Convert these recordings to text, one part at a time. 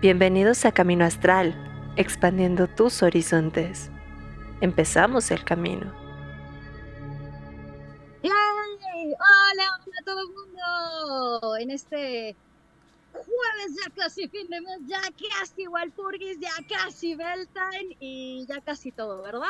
Bienvenidos a Camino Astral, expandiendo tus horizontes. Empezamos el camino. ¡Hola, hola a todo el mundo! En este jueves ya casi fin de mes, ya casi Walpurgis, ya casi Beltane y ya casi todo, ¿verdad?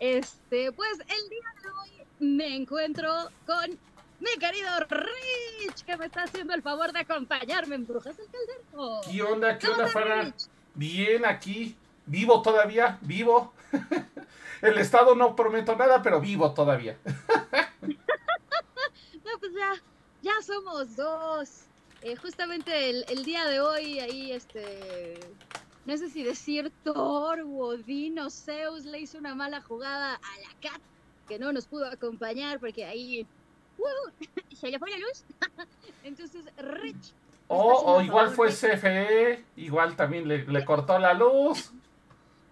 Este, pues el día de hoy me encuentro con mi querido Rich, que me está haciendo el favor de acompañarme en Brujas del Caldero. ¿Qué onda? ¿Qué ¿Cómo onda, Fara? Bien, aquí. Vivo todavía, vivo. El estado no prometo nada, pero vivo todavía. No, pues ya, ya somos dos. Eh, justamente el, el día de hoy, ahí, este. No sé si decir Thor o Odín o Zeus le hizo una mala jugada a la Cat, que no nos pudo acompañar porque ahí. ¡Uh! se le fue la luz. Entonces, Rich. O, o igual fue CFE, igual también le, le cortó la luz.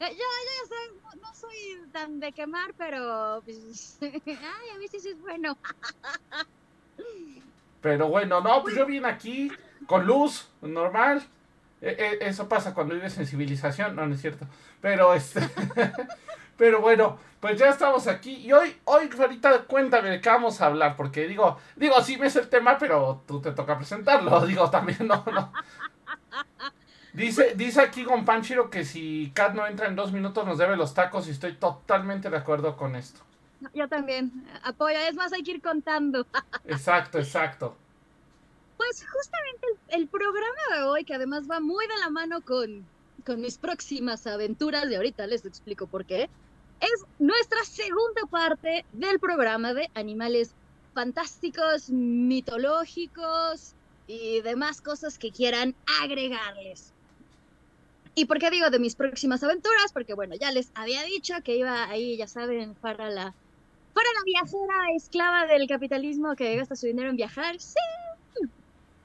Eh, yo, yo ya sé, no, no soy tan de quemar, pero. Pues, ay, a veces es bueno. Pero bueno, no, pues yo vine aquí con luz, normal. E- e- eso pasa cuando vives en civilización, no, no es cierto. Pero este. Pero bueno, pues ya estamos aquí. Y hoy, hoy, ahorita cuéntame de qué vamos a hablar. Porque digo, digo, sí me es el tema, pero tú te toca presentarlo. Digo, también no, no. Dice, dice aquí con Panchiro que si Kat no entra en dos minutos nos debe los tacos y estoy totalmente de acuerdo con esto. Yo también. Apoya, es más, hay que ir contando. Exacto, exacto. Pues justamente el, el programa de hoy, que además va muy de la mano con, con mis próximas aventuras, y ahorita les explico por qué, es nuestra segunda parte del programa de animales fantásticos, mitológicos y demás cosas que quieran agregarles. ¿Y por qué digo de mis próximas aventuras? Porque bueno, ya les había dicho que iba ahí, ya saben, para la, para la viajera esclava del capitalismo que gasta su dinero en viajar. Sí,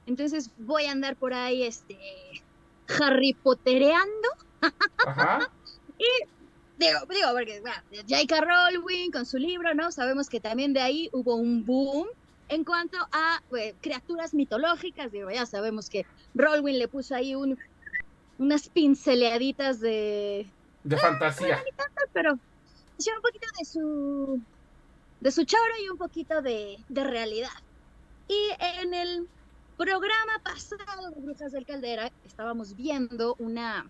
entonces voy a andar por ahí, este, Harry Pottereando. Ajá. Digo, digo, porque bueno, J.K. Rowling con su libro, ¿no? Sabemos que también de ahí hubo un boom en cuanto a pues, criaturas mitológicas. Digo, ya sabemos que Rowling le puso ahí un, unas pinceleaditas de, De fantasía. pero sí, un poquito de su de su choro y un poquito de, de realidad. Y en el programa pasado de Brujas del Caldera estábamos viendo una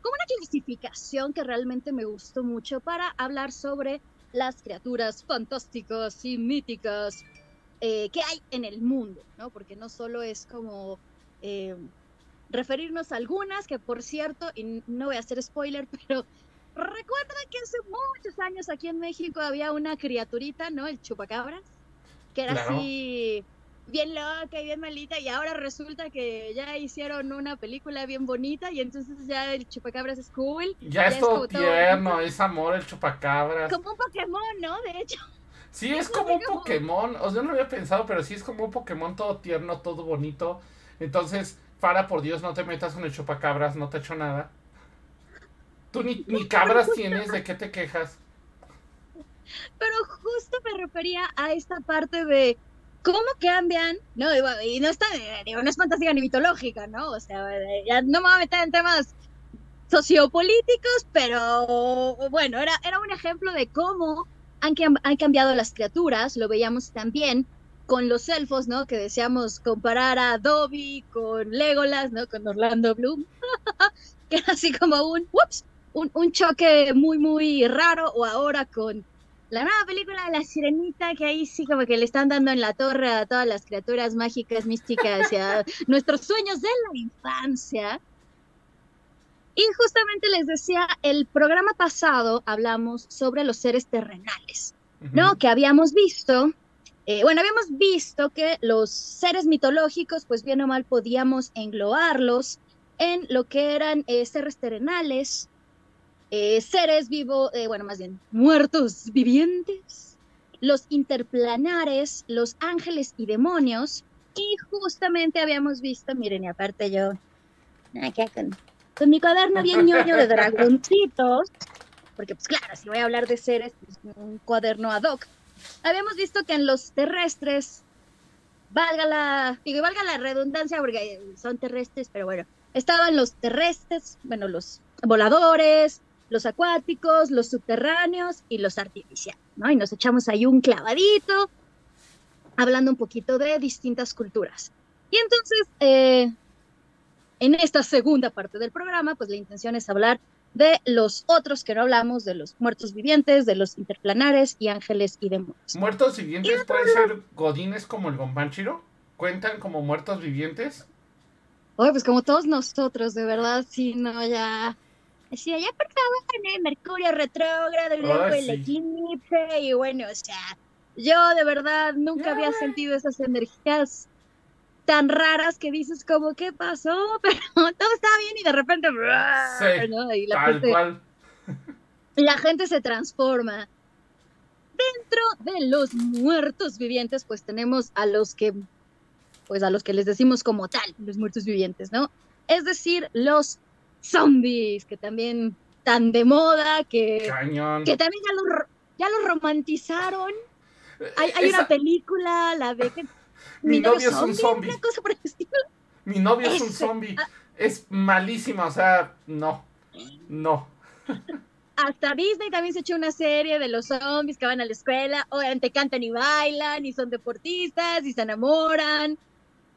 como una clasificación que realmente me gustó mucho para hablar sobre las criaturas fantásticas y míticas eh, que hay en el mundo, ¿no? Porque no solo es como eh, referirnos a algunas, que por cierto, y no voy a hacer spoiler, pero recuerda que hace muchos años aquí en México había una criaturita, ¿no? El chupacabras, que era Claro. así bien loca y bien malita, y ahora resulta que ya hicieron una película bien bonita, y entonces ya el chupacabras es cool. Ya es es todo tierno, es amor el chupacabras. Como un Pokémon, ¿no? De hecho. Sí, es como un Pokémon. O sea, yo no lo había pensado, pero sí es como un Pokémon todo tierno, todo bonito. Entonces, Fara, por Dios, no te metas con el chupacabras, no te he hecho nada. Tú ni, ni cabras tienes, ¿de qué te quejas? Pero justo me refería a esta parte de cómo cambian, ¿no? Bueno, y no está, digo, no es fantástica ni mitológica, ¿no? O sea, ya no me voy a meter en temas sociopolíticos, pero bueno, era, era un ejemplo de cómo han, han cambiado las criaturas, lo veíamos también con los elfos, ¿no? Que deseamos comparar a Dobby con Legolas, ¿no? Con Orlando Bloom, que era así como un, ups, un, un choque muy, muy raro, o ahora con la nueva película de la sirenita, que ahí sí como que le están dando en la torre a todas las criaturas mágicas, místicas y a nuestros sueños de la infancia. Y justamente les decía, el programa pasado hablamos sobre los seres terrenales, ¿no? Que habíamos visto, eh, bueno, habíamos visto que los seres mitológicos, pues bien o mal, podíamos englobarlos en lo que eran eh, seres terrenales, eh, seres vivos, eh, bueno, más bien muertos vivientes, los interplanares, los ángeles y demonios. Y justamente habíamos visto, miren, y aparte yo, acá con, con mi cuaderno bien ñoño de dragoncitos, porque pues claro, si voy a hablar de seres, pues, un cuaderno ad hoc. Habíamos visto que en los terrestres, valga la, digo, valga la redundancia porque son terrestres, pero bueno, Estaban los terrestres, bueno, los voladores, los acuáticos, los subterráneos y los artificiales, ¿no? Y nos echamos ahí un clavadito, hablando un poquito de distintas culturas. Y entonces, eh, en esta segunda parte del programa, pues la intención es hablar de los otros que no hablamos, de los muertos vivientes, de los interplanares y ángeles y demonios. ¿Muertos vivientes pueden ser godines como el Gombanchiro? ¿Cuentan como muertos vivientes? Oye, pues como todos nosotros, de verdad, sí, no, ya Decía, ya por favor. Mercurio retrógrado, luego el eclipse, y bueno, o sea, yo de verdad nunca había sentido esas energías tan raras que dices como, ¿qué pasó? Pero todo estaba bien y de repente, sí, ¿no? y la gente, cual. La gente se transforma. Dentro de los muertos vivientes, pues tenemos a los que, pues a los que les decimos como tal, los muertos vivientes, ¿no? Es decir, los zombies, que también tan de moda, que, que también ya lo, ya lo romantizaron. Hay, hay una película, la de... Mi, novio, es un zombie. Mi novio es un zombie. Ah. Es malísima, o sea, no, no. Hasta Disney también se echó una serie de los zombies que van a la escuela, obviamente cantan y bailan, y son deportistas, y se enamoran.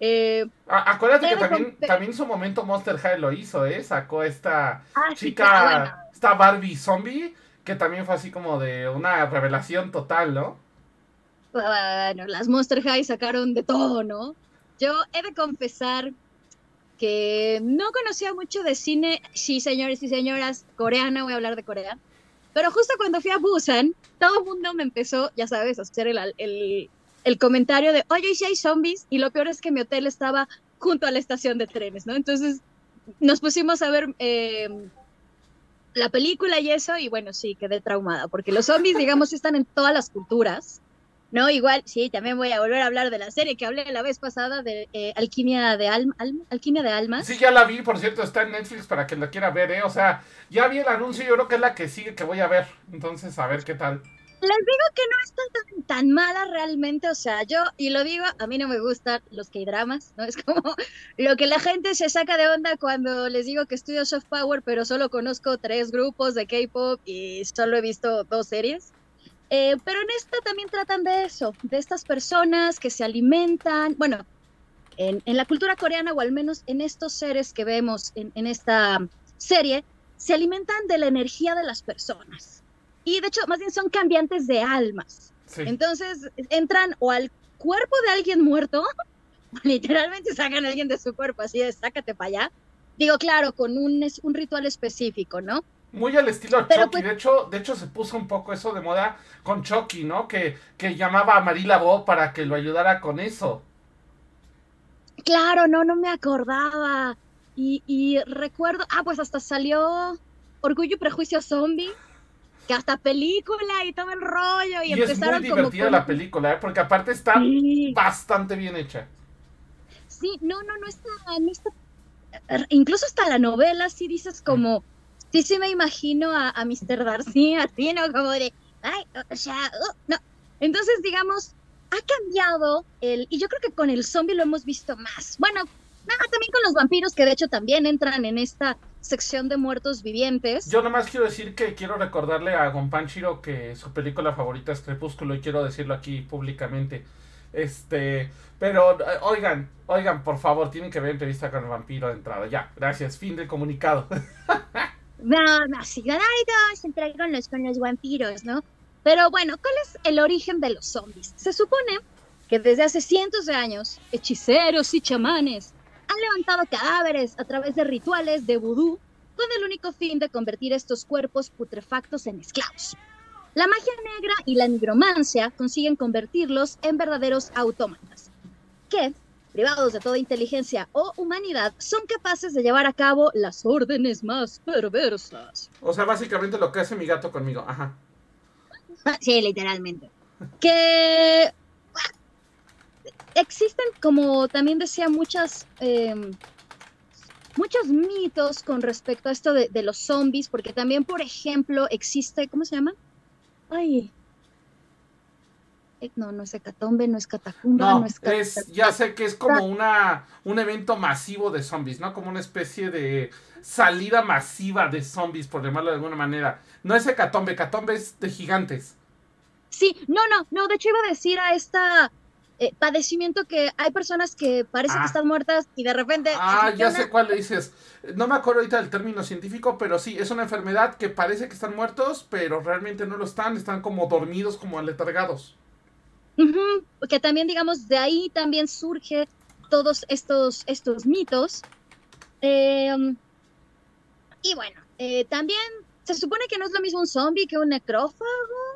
Eh, acuérdate que también, también su momento Monster High lo hizo, ¿eh? Sacó esta ah, chica, esta Barbie zombie, que también fue así como de una revelación total, ¿no? Bueno, las Monster High sacaron de todo, ¿no? Yo he de confesar que no conocía mucho de cine, sí, señores y señoras, coreana, voy a hablar de Corea. Pero justo cuando fui a Busan, todo el mundo me empezó, ya sabes, a hacer el, el el comentario de, oye, ¿y si hay zombies? Y lo peor es que mi hotel estaba junto a la estación de trenes, ¿no? Entonces nos pusimos a ver eh, la película y eso, y bueno, sí, quedé traumada, porque los zombies, digamos, están en todas las culturas, ¿no? Igual, sí, también voy a volver a hablar de la serie que hablé la vez pasada de eh, Alquimia de Alma, Alquimia de Almas. Sí, ya la vi, por cierto, está en Netflix para quien la quiera ver, ¿eh? O sea, ya vi el anuncio, yo creo que es la que sigue que voy a ver, entonces a ver qué tal les digo que no es tan, tan, mala realmente, o sea, yo, y lo digo, a mí no me gustan los K-dramas, ¿no? Es como lo que la gente se saca de onda cuando les digo que estudio soft power, pero solo conozco tres grupos de K-pop y solo he visto dos series. Eh, pero en esta también tratan de eso, de estas personas que se alimentan, bueno, en, en, la cultura coreana o al menos en estos seres que vemos en, en esta serie, se alimentan de la energía de las personas. Y de hecho, más bien son cambiantes de almas. Entonces entran o al cuerpo de alguien muerto, o literalmente sacan a alguien de su cuerpo, así de sácate para allá. Digo, claro, con un, un ritual específico, ¿no? Muy al estilo Chucky. Pues de, hecho, de hecho, se puso un poco eso de moda con Chucky, ¿no? Que, que llamaba a Marila Bo para que lo ayudara con eso. Claro, no, no me acordaba. Y, y recuerdo, ah, pues hasta salió Orgullo y Prejuicio Zombie que hasta película y todo el rollo. Y, empezaron es muy divertida la película, ¿eh? porque aparte está bastante bien hecha. Sí, no, no, no está, no está, incluso hasta la novela, sí dices como, sí, sí me imagino a, a Mr. Darcy, así, ¿no? Como de, ay, o sea, uh, no. Entonces, digamos, ha cambiado el, y yo creo que con el zombie lo hemos visto más. Bueno, nada, también con los vampiros, que de hecho también entran en esta sección de muertos vivientes. Yo nomás quiero decir que quiero recordarle a Gonpanchiro que su película favorita es Crepúsculo y quiero decirlo aquí públicamente. Este, pero oigan, oigan, por favor, tienen que ver entrevista con el vampiro de entrada. Ya, gracias, fin del comunicado. no, no, sí, se entrar con los, con los vampiros, ¿no? Pero bueno, ¿cuál es el origen de los zombies? Se supone que desde hace cientos de años, hechiceros y chamanes han levantado cadáveres a través de rituales de vudú con el único fin de convertir estos cuerpos putrefactos en esclavos. La magia negra y la nigromancia consiguen convertirlos en verdaderos autómatas, que, privados de toda inteligencia o humanidad, son capaces de llevar a cabo las órdenes más perversas. O sea, básicamente lo que hace mi gato conmigo, ajá. Sí, literalmente. Que existen, como también decía, muchas, em, muchos mitos con respecto a esto de, los zombies, porque también, por ejemplo, existe, ¿cómo se llama? Ay. eh, no, no es hecatombe, no es catacumba, no, no es, es, ya sé que es como una un evento masivo de zombies, ¿no? Como una especie de salida masiva de zombies, por llamarlo de alguna manera. No es hecatombe, hecatombe es de gigantes. Sí, no, no, no, de hecho iba a decir a esta eh, padecimiento que hay personas que parecen que ah. están muertas y de repente... Ah, ya sé cuál le dices. No me acuerdo ahorita del término científico, pero sí, es una enfermedad que parece que están muertos, pero realmente no lo están, están como dormidos, como aletargados. Que también, digamos, de ahí también surge todos estos, estos mitos. Em, y bueno, eh, también se supone que no es lo mismo un zombie que un necrófago.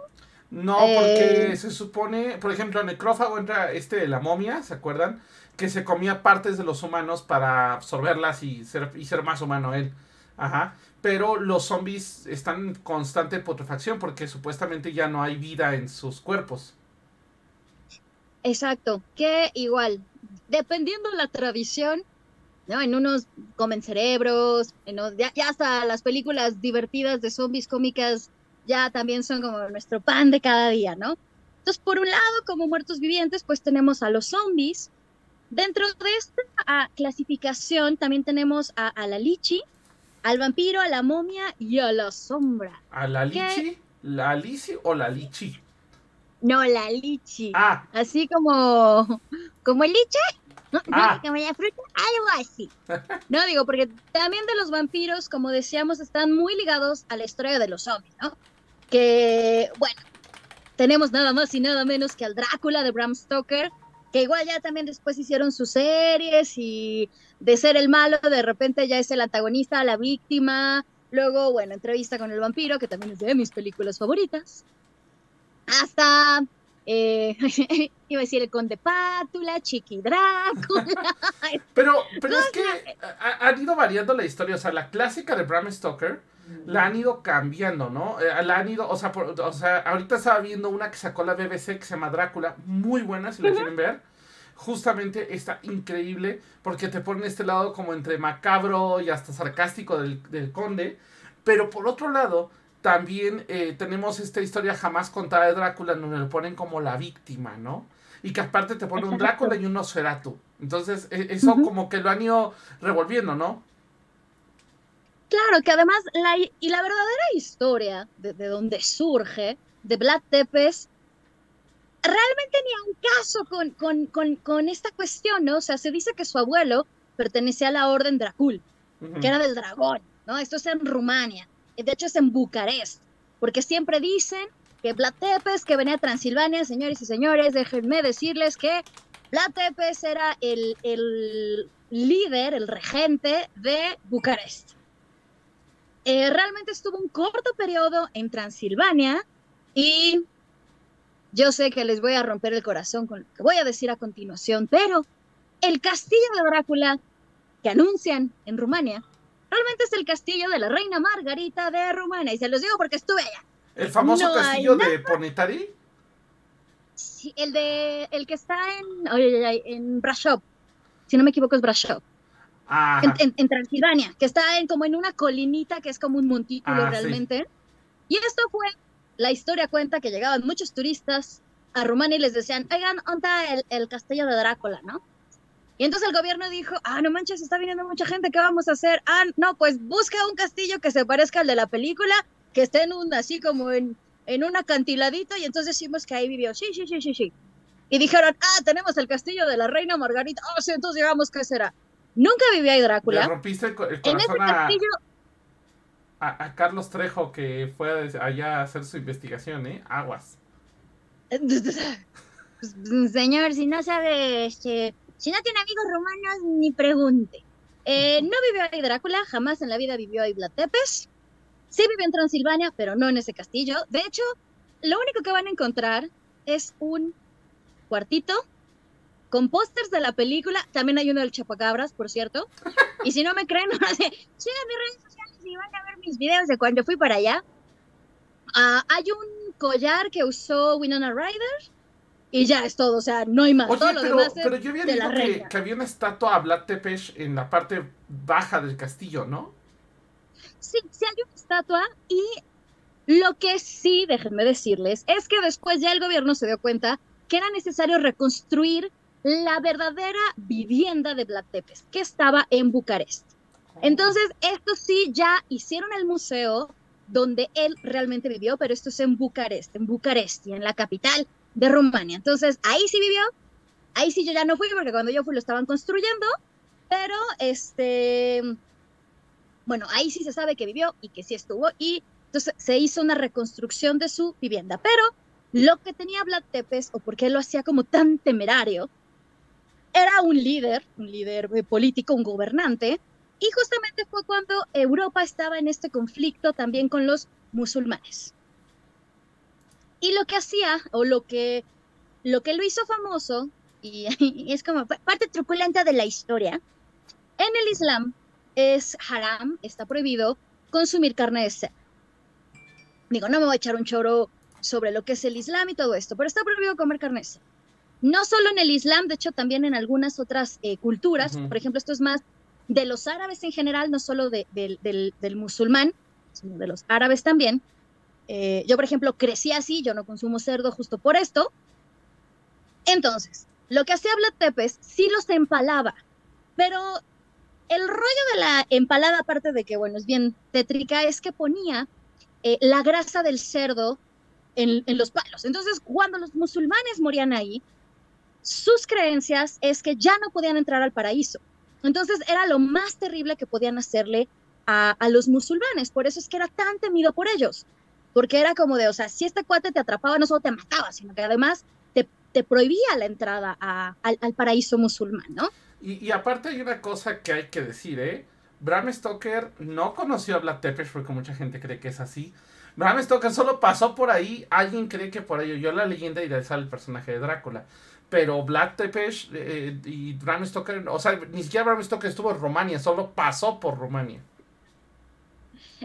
No, porque eh, se supone, por ejemplo, necrófago entra este la momia, ¿se acuerdan? Que se comía partes de los humanos para absorberlas y ser, y ser más humano él. Ajá. Pero los zombies están en constante putrefacción porque supuestamente ya no hay vida en sus cuerpos. Exacto, que igual, dependiendo de la tradición, ¿no? En unos comen cerebros, en, ya, ya hasta las películas divertidas de zombies cómicas ya también son como nuestro pan de cada día, ¿no? Entonces, por un lado, como muertos vivientes, pues tenemos a los zombies. Dentro de esta ah, clasificación también tenemos a, la lichi, al vampiro, a la momia y a la sombra. ¿A la lichi? ¿La lichi o la lichi? No, la lichi. Ah. Así como, como el liche, ah. como la fruta, algo así. No digo, porque también de los vampiros, como decíamos, están muy ligados a la historia de los zombies, ¿no? Que, bueno, tenemos nada más y nada menos que al Drácula de Bram Stoker, que igual ya también después hicieron sus series y de ser el malo, de repente ya es el antagonista, la víctima. Luego, bueno, entrevista con el vampiro, que también es de mis películas favoritas. Hasta, eh, iba a decir el Conde Pátula, Chiqui Drácula. pero, pero es que ha, ha, ido variando la historia. O sea, la clásica de Bram Stoker la han ido cambiando, ¿no? Eh, la han ido, o sea, o sea, ahorita estaba viendo una que sacó la BBC que se llama Drácula, muy buena si la quieren ver. Justamente está increíble porque te pone este lado como entre macabro y hasta sarcástico del, conde. Pero por otro lado, también eh, tenemos esta historia jamás contada de Drácula donde lo ponen como la víctima, ¿no? Y que aparte te pone un Drácula y un Nosferatu. Entonces, e, eso como que lo han ido revolviendo, ¿no? Claro, que además, la, y la verdadera historia de, de donde surge, de Vlad Tepes, realmente ni a un caso con, con, con, con, esta cuestión, ¿no? O sea, se dice que su abuelo pertenecía a la Orden Dracul, que era del dragón, ¿no? Esto es en Rumania, de hecho es en Bucarest, porque siempre dicen que Vlad Tepes, que venía a Transilvania, señores y señores, déjenme decirles que Vlad era el, el líder, el regente de Bucarest. Eh, realmente estuvo un corto periodo en Transilvania y yo sé que les voy a romper el corazón con lo que voy a decir a continuación, pero el castillo de Drácula que anuncian en Rumania realmente es el castillo de la reina Margarita de Rumania y se los digo porque estuve allá. ¿El famoso castillo de Ponetari? Sí, el de el que está en, en Brashov. Si no me equivoco es Brashov. En, Transilvania, que está en, como en una colinita que es como un montículo ah, realmente. Y esto fue, la historia cuenta que llegaban muchos turistas a Rumania y les decían, oigan, ¿dónde el, el castillo de Drácula, no? Y entonces el gobierno dijo, ah, no manches, está viniendo mucha gente, ¿qué vamos a hacer? Ah, no, pues busca un castillo que se parezca al de la película, que esté en un, así como en, en un acantiladito, y entonces decimos que ahí vivió, sí, sí, sí, sí, sí. Y dijeron, ah, tenemos el castillo de la reina Margarita, oh, sí, entonces digamos, ¿qué será? Nunca vivió ahí Drácula. Le rompiste el, corazón a, a, Carlos Trejo que fue allá a hacer su investigación, ¿eh? Aguas. Señor, si no sabe, este, si no tiene amigos romanos, ni pregunte. Eh, no vivió ahí Drácula, jamás en la vida vivió ahí Tepes. Sí vivió en Transilvania, pero no en ese castillo. De hecho, lo único que van a encontrar es un cuartito con pósters de la película. También hay uno del Chapacabras, por cierto. Y si no me creen, sigan mis redes sociales y van a ver mis videos de cuando fui para allá. Ah, hay un collar que usó Winona Ryder y ya es todo, o sea, no hay más. todo lo demás pero yo había visto que, que, había una estatua a Vlad Tepes en la parte baja del castillo, ¿no? Sí, sí hay una estatua y lo que sí, déjenme decirles, es que después ya el gobierno se dio cuenta que era necesario reconstruir la verdadera vivienda de Vlad Tepes, que estaba en Bucarest. Entonces, esto sí, ya hicieron el museo donde él realmente vivió, pero esto es en Bucarest, en Bucarest, en la capital de Rumania. Entonces, ahí sí vivió, ahí sí yo ya no fui, porque cuando yo fui lo estaban construyendo, pero este, bueno, ahí sí se sabe que vivió y que sí estuvo, y entonces se hizo una reconstrucción de su vivienda, pero lo que tenía Vlad Tepes, o por qué lo hacía como tan temerario, era un líder, un líder eh, político, un gobernante, y justamente fue cuando Europa estaba en este conflicto también con los musulmanes. Y lo que hacía, o lo que, lo que lo hizo famoso, y, es como parte truculenta de la historia, en el Islam es haram, está prohibido consumir carne de cerdo. Digo, no me voy a echar un choro sobre lo que es el Islam y todo esto, pero está prohibido comer carne de cerdo. No solo en el Islam, de hecho también en algunas otras eh, culturas, por ejemplo, esto es más de los árabes en general, no solo del, del, musulmán, sino de los árabes también. Eh, yo, por ejemplo, crecí así, yo no consumo cerdo justo por esto. Entonces, lo que hacía Vlad Tepes sí los empalaba, pero el rollo de la empalada, aparte de que, bueno, es bien tétrica, es que ponía eh, la grasa del cerdo en, en, los palos. Entonces, cuando los musulmanes morían ahí, sus creencias es que ya no podían entrar al paraíso. Entonces era lo más terrible que podían hacerle a, los musulmanes. Por eso es que era tan temido por ellos. Porque era como de, o sea, si este cuate te atrapaba, no solo te mataba, sino que además te, prohibía la entrada al, paraíso musulmán, ¿no? Y, aparte hay una cosa que hay que decir, ¿eh? Bram Stoker no conoció a Vlad Tepes porque mucha gente cree que es así. Bram Stoker solo pasó por ahí, alguien cree que por ahí oyó la leyenda y de sale el personaje de Drácula pero Black Tepes eh, y Bram Stoker, o sea, ni siquiera Bram Stoker estuvo en Rumania, solo pasó por Rumania.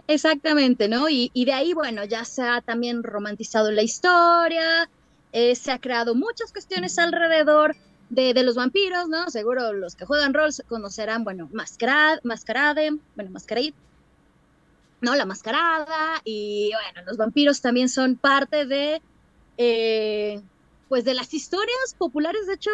Exactamente, ¿no? Y, de ahí, bueno, ya se ha también romantizado la historia, eh, se ha creado muchas cuestiones alrededor de, los vampiros, ¿no? Seguro los que juegan rol conocerán, bueno, Mascarade, Mascarade, bueno, Mascarade, ¿no? La mascarada, y bueno, los vampiros también son parte de, eh, pues de las historias populares, de hecho,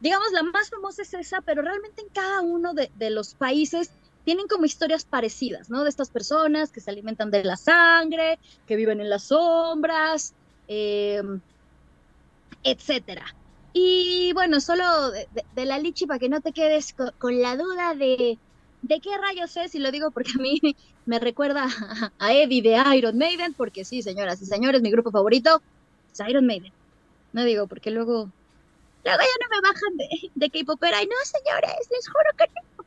digamos, la más famosa es esa, pero realmente en cada uno de, los países tienen como historias parecidas, ¿no? De estas personas que se alimentan de la sangre, que viven en las sombras, eh, etcétera. Y bueno, solo de, la lichi para que no te quedes con, la duda de, de qué rayos es, y lo digo porque a mí me recuerda a Eddie de Iron Maiden, porque sí, señoras y señores, mi grupo favorito es Iron Maiden. No digo, porque luego, luego ya no me bajan de, de K-Popera. Y no, señores, les juro que no.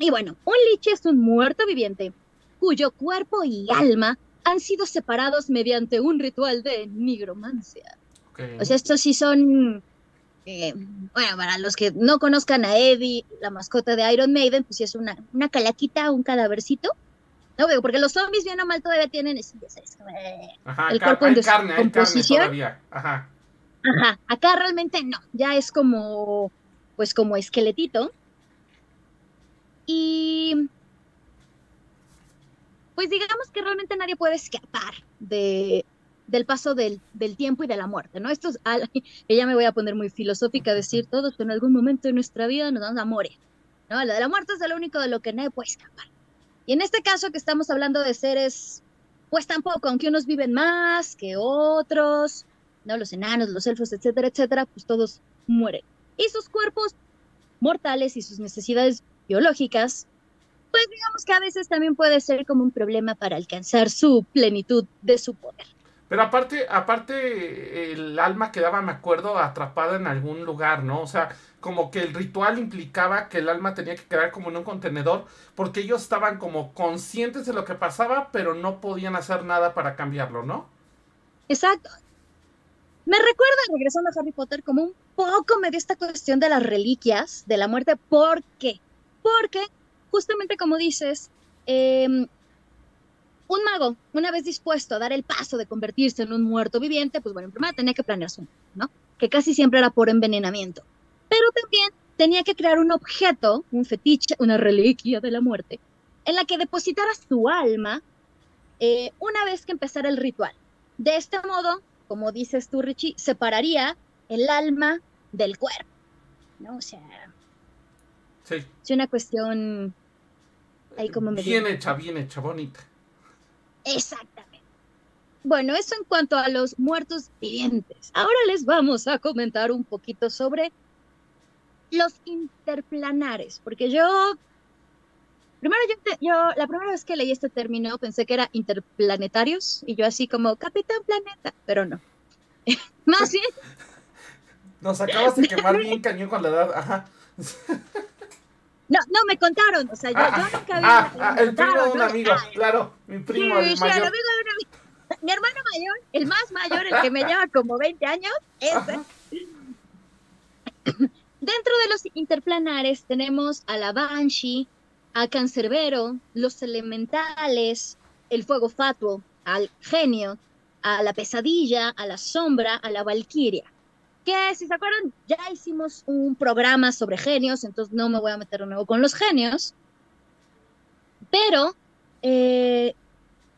Y bueno, un liche es un muerto viviente cuyo cuerpo y alma han sido separados mediante un ritual de nigromancia. O sea, estos sí son, eh, bueno, para los que no conozcan a Eddie, la mascota de Iron Maiden, pues sí es una, una calaquita, un cadavercito. No veo, porque los zombies bien o mal todavía tienen ese, Ajá, el cuerpo en carne, todavía. Ajá. Ajá, acá realmente no, ya es como, pues como esqueletito. Y pues digamos que realmente nadie puede escapar de, del paso del, del, tiempo y de la muerte, ¿no? Esto es, ya me voy a poner muy filosófica, decir todos en algún momento de nuestra vida nos vamos a morir, ¿no? Lo de la muerte es lo único de lo que nadie puede escapar. Y en este caso que estamos hablando de seres, pues tampoco, aunque unos viven más que otros, ¿no? Los enanos, los elfos, etcétera, etcétera, pues todos mueren. Y sus cuerpos mortales y sus necesidades biológicas, pues digamos que a veces también puede ser como un problema para alcanzar su plenitud de su poder. Pero aparte, aparte, el alma quedaba, me acuerdo, atrapada en algún lugar, ¿no? O sea, como que el ritual implicaba que el alma tenía que quedar como en un contenedor, porque ellos estaban como conscientes de lo que pasaba, pero no podían hacer nada para cambiarlo, ¿no? Exacto. Me recuerda, regresando a Harry Potter, como un poco me dio esta cuestión de las reliquias, de la muerte. ¿Por qué? Porque, justamente como dices, eh, un mago, una vez dispuesto a dar el paso de convertirse en un muerto viviente, pues bueno, primero tenía que planear su ¿no? Que casi siempre era por envenenamiento. Pero también tenía que crear un objeto, un fetiche, una reliquia de la muerte, en la que depositara su alma eh, una vez que empezara el ritual. De este modo, como dices tú, Richie, separaría el alma del cuerpo, ¿no? O sea, Sí. es una cuestión ahí como medio... Bien hecha, bien hecha, bonita. Exactamente. Bueno, eso en cuanto a los muertos vivientes. Ahora les vamos a comentar un poquito sobre los interplanares, porque yo, primero yo, la primera vez que leí este término pensé que era interplanetarios y yo así como Capitán Planeta, pero no. Más bien, Nos acabas de quemar bien cañón con la edad. Ajá. no, no me contaron, o sea, yo, Ah, yo nunca había ah, ah, el primo de un amigo, claro. Mi primo, Sí, el mayor. amigo de un amigo. Mi hermano mayor, el más mayor, el que me lleva como 20 años, ese. Dentro de los interplanares tenemos a la Banshee, a Cancerbero, los elementales, el fuego fatuo, al genio, a la pesadilla, a la sombra, a la valquiria. Que si se acuerdan, ya hicimos un programa sobre genios, entonces no me voy a meter de nuevo con los genios. Pero, eh,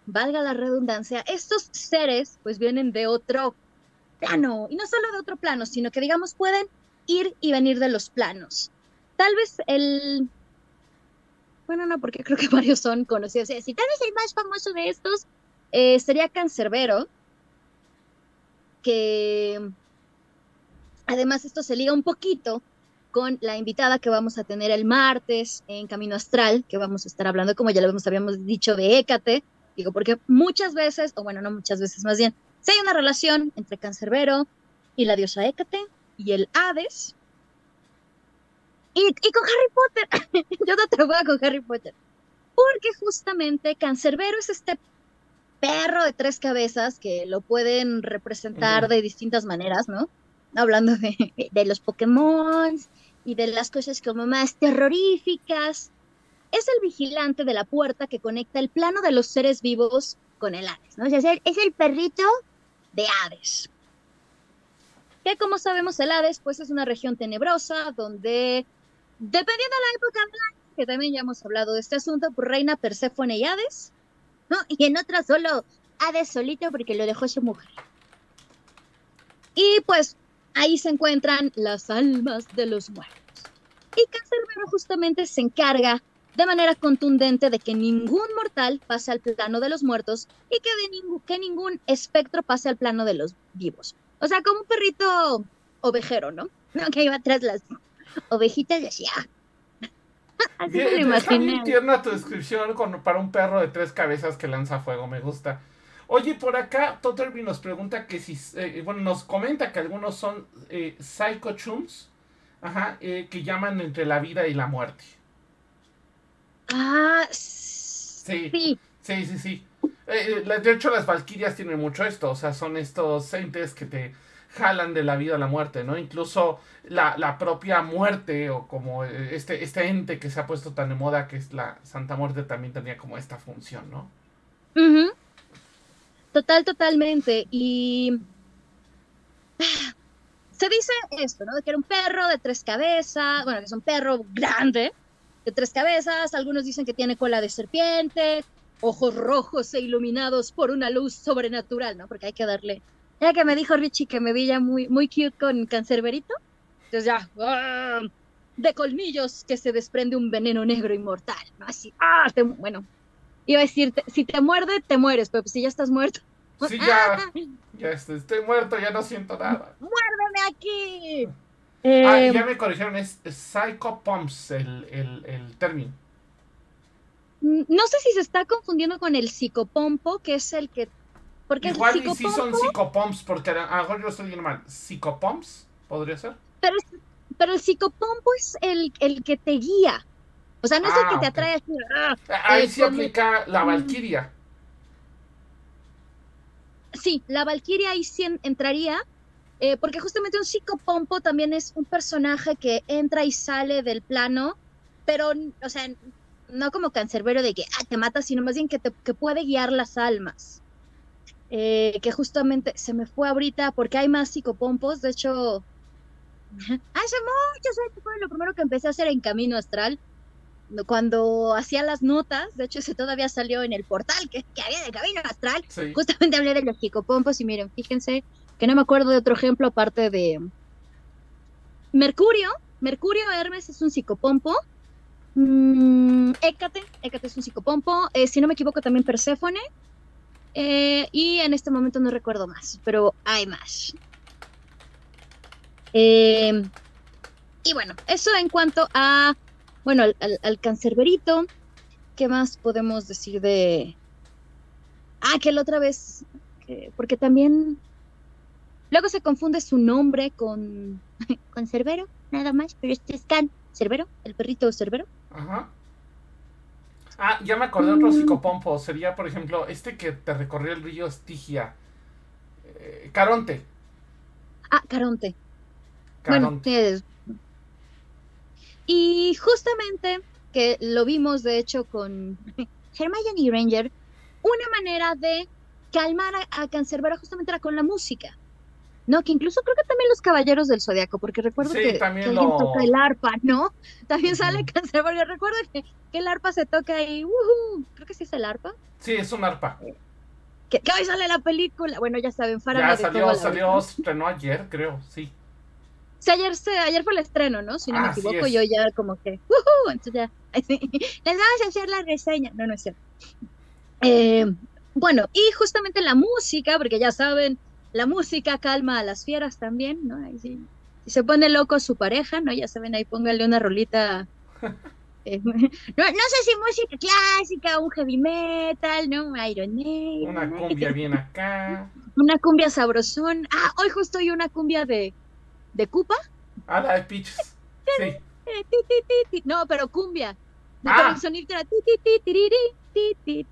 valga la redundancia, estos seres pues vienen de otro plano, y no solo de otro plano, sino que digamos pueden ir y venir de los planos. Tal vez el... Bueno, no, porque creo que varios son conocidos. Es decir, tal vez el más famoso de estos eh, sería Cancerbero, que además esto se liga un poquito con la invitada que vamos a tener el martes en Camino Astral, que vamos a estar hablando, como ya lo habíamos, dicho, de Hécate. Digo, porque muchas veces, o bueno, no muchas veces más bien, si hay una relación entre Cancerbero y la diosa Hécate y el Hades. Y, y con Harry Potter. Yo no te voy a con Harry Potter. Porque justamente Cancerbero es este perro de tres cabezas que lo pueden representar de distintas maneras, ¿no? Hablando de, los Pokémon y de las cosas como más terroríficas. Es el vigilante de la puerta que conecta el plano de los seres vivos con el Hades, ¿no? Es el, perrito de Hades. Que como sabemos el Hades, pues es una región tenebrosa donde, dependiendo de la época que también ya hemos hablado de este asunto, pues reina Perséfone y Hades, ¿no? Y en otra solo Hades solito porque lo dejó su mujer. Y pues ahí se encuentran las almas de los muertos. Y Cancerbero justamente se encarga de manera contundente de que ningún mortal pase al plano de los muertos y que, de ningún, que ningún espectro pase al plano de los vivos. O sea, como un perrito ovejero, ¿no? No, que iba atrás las ovejitas y decía. Así me lo Bien, está bien imaginé. tierna tu descripción con- para un perro de tres cabezas que lanza fuego, me gusta. Oye, por acá Totterby nos pregunta que si, eh, bueno, nos comenta que algunos son eh, psychochums, ajá, eh, que llaman entre la vida y la muerte. Ah, Sí, sí. sí, sí, sí. Eh, eh, de hecho, las valquirias tienen mucho esto, o sea, son estos entes que te jalan de la vida a la muerte, ¿no? Incluso la, la propia muerte o como eh, este, este ente que se ha puesto tan de moda que es la Santa Muerte también tenía como esta función, ¿no? Ujú. Total, totalmente. Y se dice esto, ¿no? De que era un perro de tres cabezas, bueno, que es un perro grande, de tres cabezas, algunos dicen que tiene cola de serpiente, ojos rojos e iluminados por una luz sobrenatural, ¿no? Porque hay que darle... Ya que me dijo Richie que me veía muy, muy cute con cancerberito, entonces ya... ¡ah! De colmillos que se desprende un veneno negro inmortal, ¿no? Así, ah, bueno, iba a decir, te- si te muerde, te mueres, pero pues si ya estás muerto, Sí, ya, ¡ah! ya este, estoy muerto, ya no siento nada. ¡Muérdeme aquí! Ah, Eh, ya me corrigieron, es psychopomps el, el, el término. Mm, No sé si se está confundiendo con el psicopompo, que es el que. Porque Igual el y sí son psicopomps, porque a lo mejor yo estoy bien mal. ¿Psicopomps? ¿Podría ser? Pero, es- pero el psicopompo es el, el que te guía. O sea, no es el Ah, que te ok. atrae así. ¡ah! Ahí Eh, sí como- aplica la valquiria. Sí, la Valquiria ahí sí en- entraría. eh, porque justamente un psicopompo también es un personaje que entra y sale del plano, pero, o sea, no como cancerbero de que ah, te mata, sino más bien que, te, que puede guiar las almas. Eh, que justamente se me fue ahorita porque hay más psicopompos. De hecho, hace muchos años fue lo primero que empecé a hacer en Camino Astral. Cuando hacía las notas, de hecho, ese todavía salió en el portal que, que había de Camino Astral Sí. justamente hablé de los psicopompos y miren, fíjense que no me acuerdo de otro ejemplo aparte de Mercurio. Mercurio Hermes es un psicopompo. Mm, Hécate, Hécate es un psicopompo. Eh, si no me equivoco, también Perséfone. Eh, y en este momento no recuerdo más, pero hay más. Eh, y bueno, eso en cuanto a, bueno, al, al, al cancerberito. ¿Qué más podemos decir de... Ah, que la otra vez, que- porque también... Luego se confunde su nombre con, con Cerbero, nada más, pero este es Can. Cerbero, el perrito Cerbero. Ajá. Ah, ya me acordé de otro Mm. psicopompo. Sería, por ejemplo, este que te recorrió el río Estigia. Eh, Caronte. Ah, Caronte. Bueno, Caronte. es- y justamente que lo vimos de hecho con Hermione Ranger, una manera de calmar a, a Cancerbero justamente era con la música. No, que incluso creo que también los caballeros del zodiaco, porque recuerdo Sí, que, que alguien lo- toca el arpa, ¿no? También sale. Cancerbero. Recuerdo que, que el arpa se toca ahí, ¡wujú! creo que sí es el arpa. Sí, es un arpa. Que, que hoy sale la película. Bueno, ya saben, Farah Ya salió, salió, estrenó ayer, creo, sí. Sí, ayer, se- ayer fue el estreno, ¿no? Si no me Así equivoco, yo ya como que, ¡wujú! Entonces ya, les vamos a hacer la reseña. No, no es cierto. Eh, bueno, y justamente la música, porque ya saben, la música calma a las fieras también, ¿no? Ahí sí. Si se pone loco su pareja, ¿no? Ya saben, ahí póngale una rolita. eh, no, no sé si música clásica, un heavy metal, ¿no? Iron Maiden. Una cumbia bien acá. Una cumbia sabrosón. Ah, hoy justo hay una cumbia de, de Cupa. Ah, la de Peaches. Sí. Eh. No, pero cumbia. Ah. el sonido era.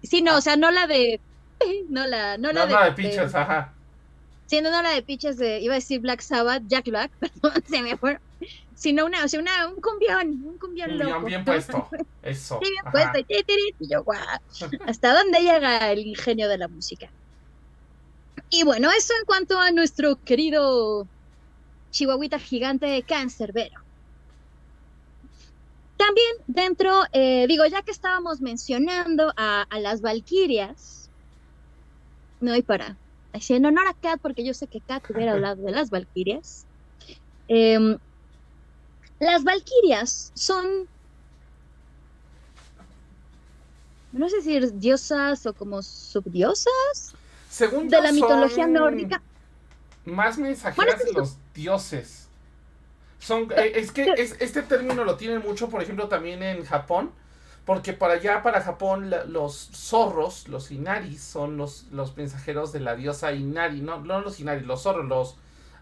Sí, no, o sea, no la de. No la, no la No, de. no, de Peaches, ajá. Sí, no, no la de Pitches de. Iba a decir Black Sabbath, Jack Black, perdón, se me fue. Sino una, o sea, una, un cumbión, un cumbión Un loco. bien puesto. Eso. Sí, bien ajá. puesto. Y yo, guau. ¿Hasta dónde llega el ingenio de la música? Y bueno, eso en cuanto a nuestro querido chihuahuita gigante cancerbero. También dentro, eh, digo, ya que estábamos mencionando a, a las valquirias, no hay para, así en honor a Kat, porque yo sé que Kat hubiera hablado de las valquirias. em, las valquirias son no sé si diosas o como subdiosas Según de la mitología nórdica. Más mensajeras de los dioses. Son, eh, es que es- este término lo tienen mucho, por ejemplo, también en Japón. Porque para allá, para Japón, la- los zorros, los Inaris, son los, los mensajeros de la diosa Inari. No, no los Inari, los zorros, los.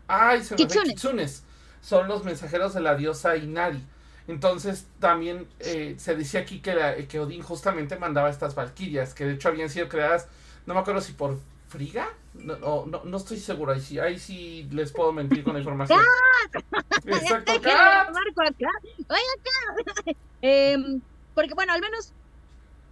¡Ay! Se me Kitsunes. Kitsunes. Son los mensajeros de la diosa Inari. Entonces, también eh, se decía aquí que, la- que Odín justamente mandaba estas valquirias, que de hecho habían sido creadas, no me acuerdo si por Friga, no, no, no, no estoy seguro, ahí sí, ahí sí les puedo mentir con la información. Exacto, Kat. Marco acá. Oye, acá. Em, porque, bueno, al menos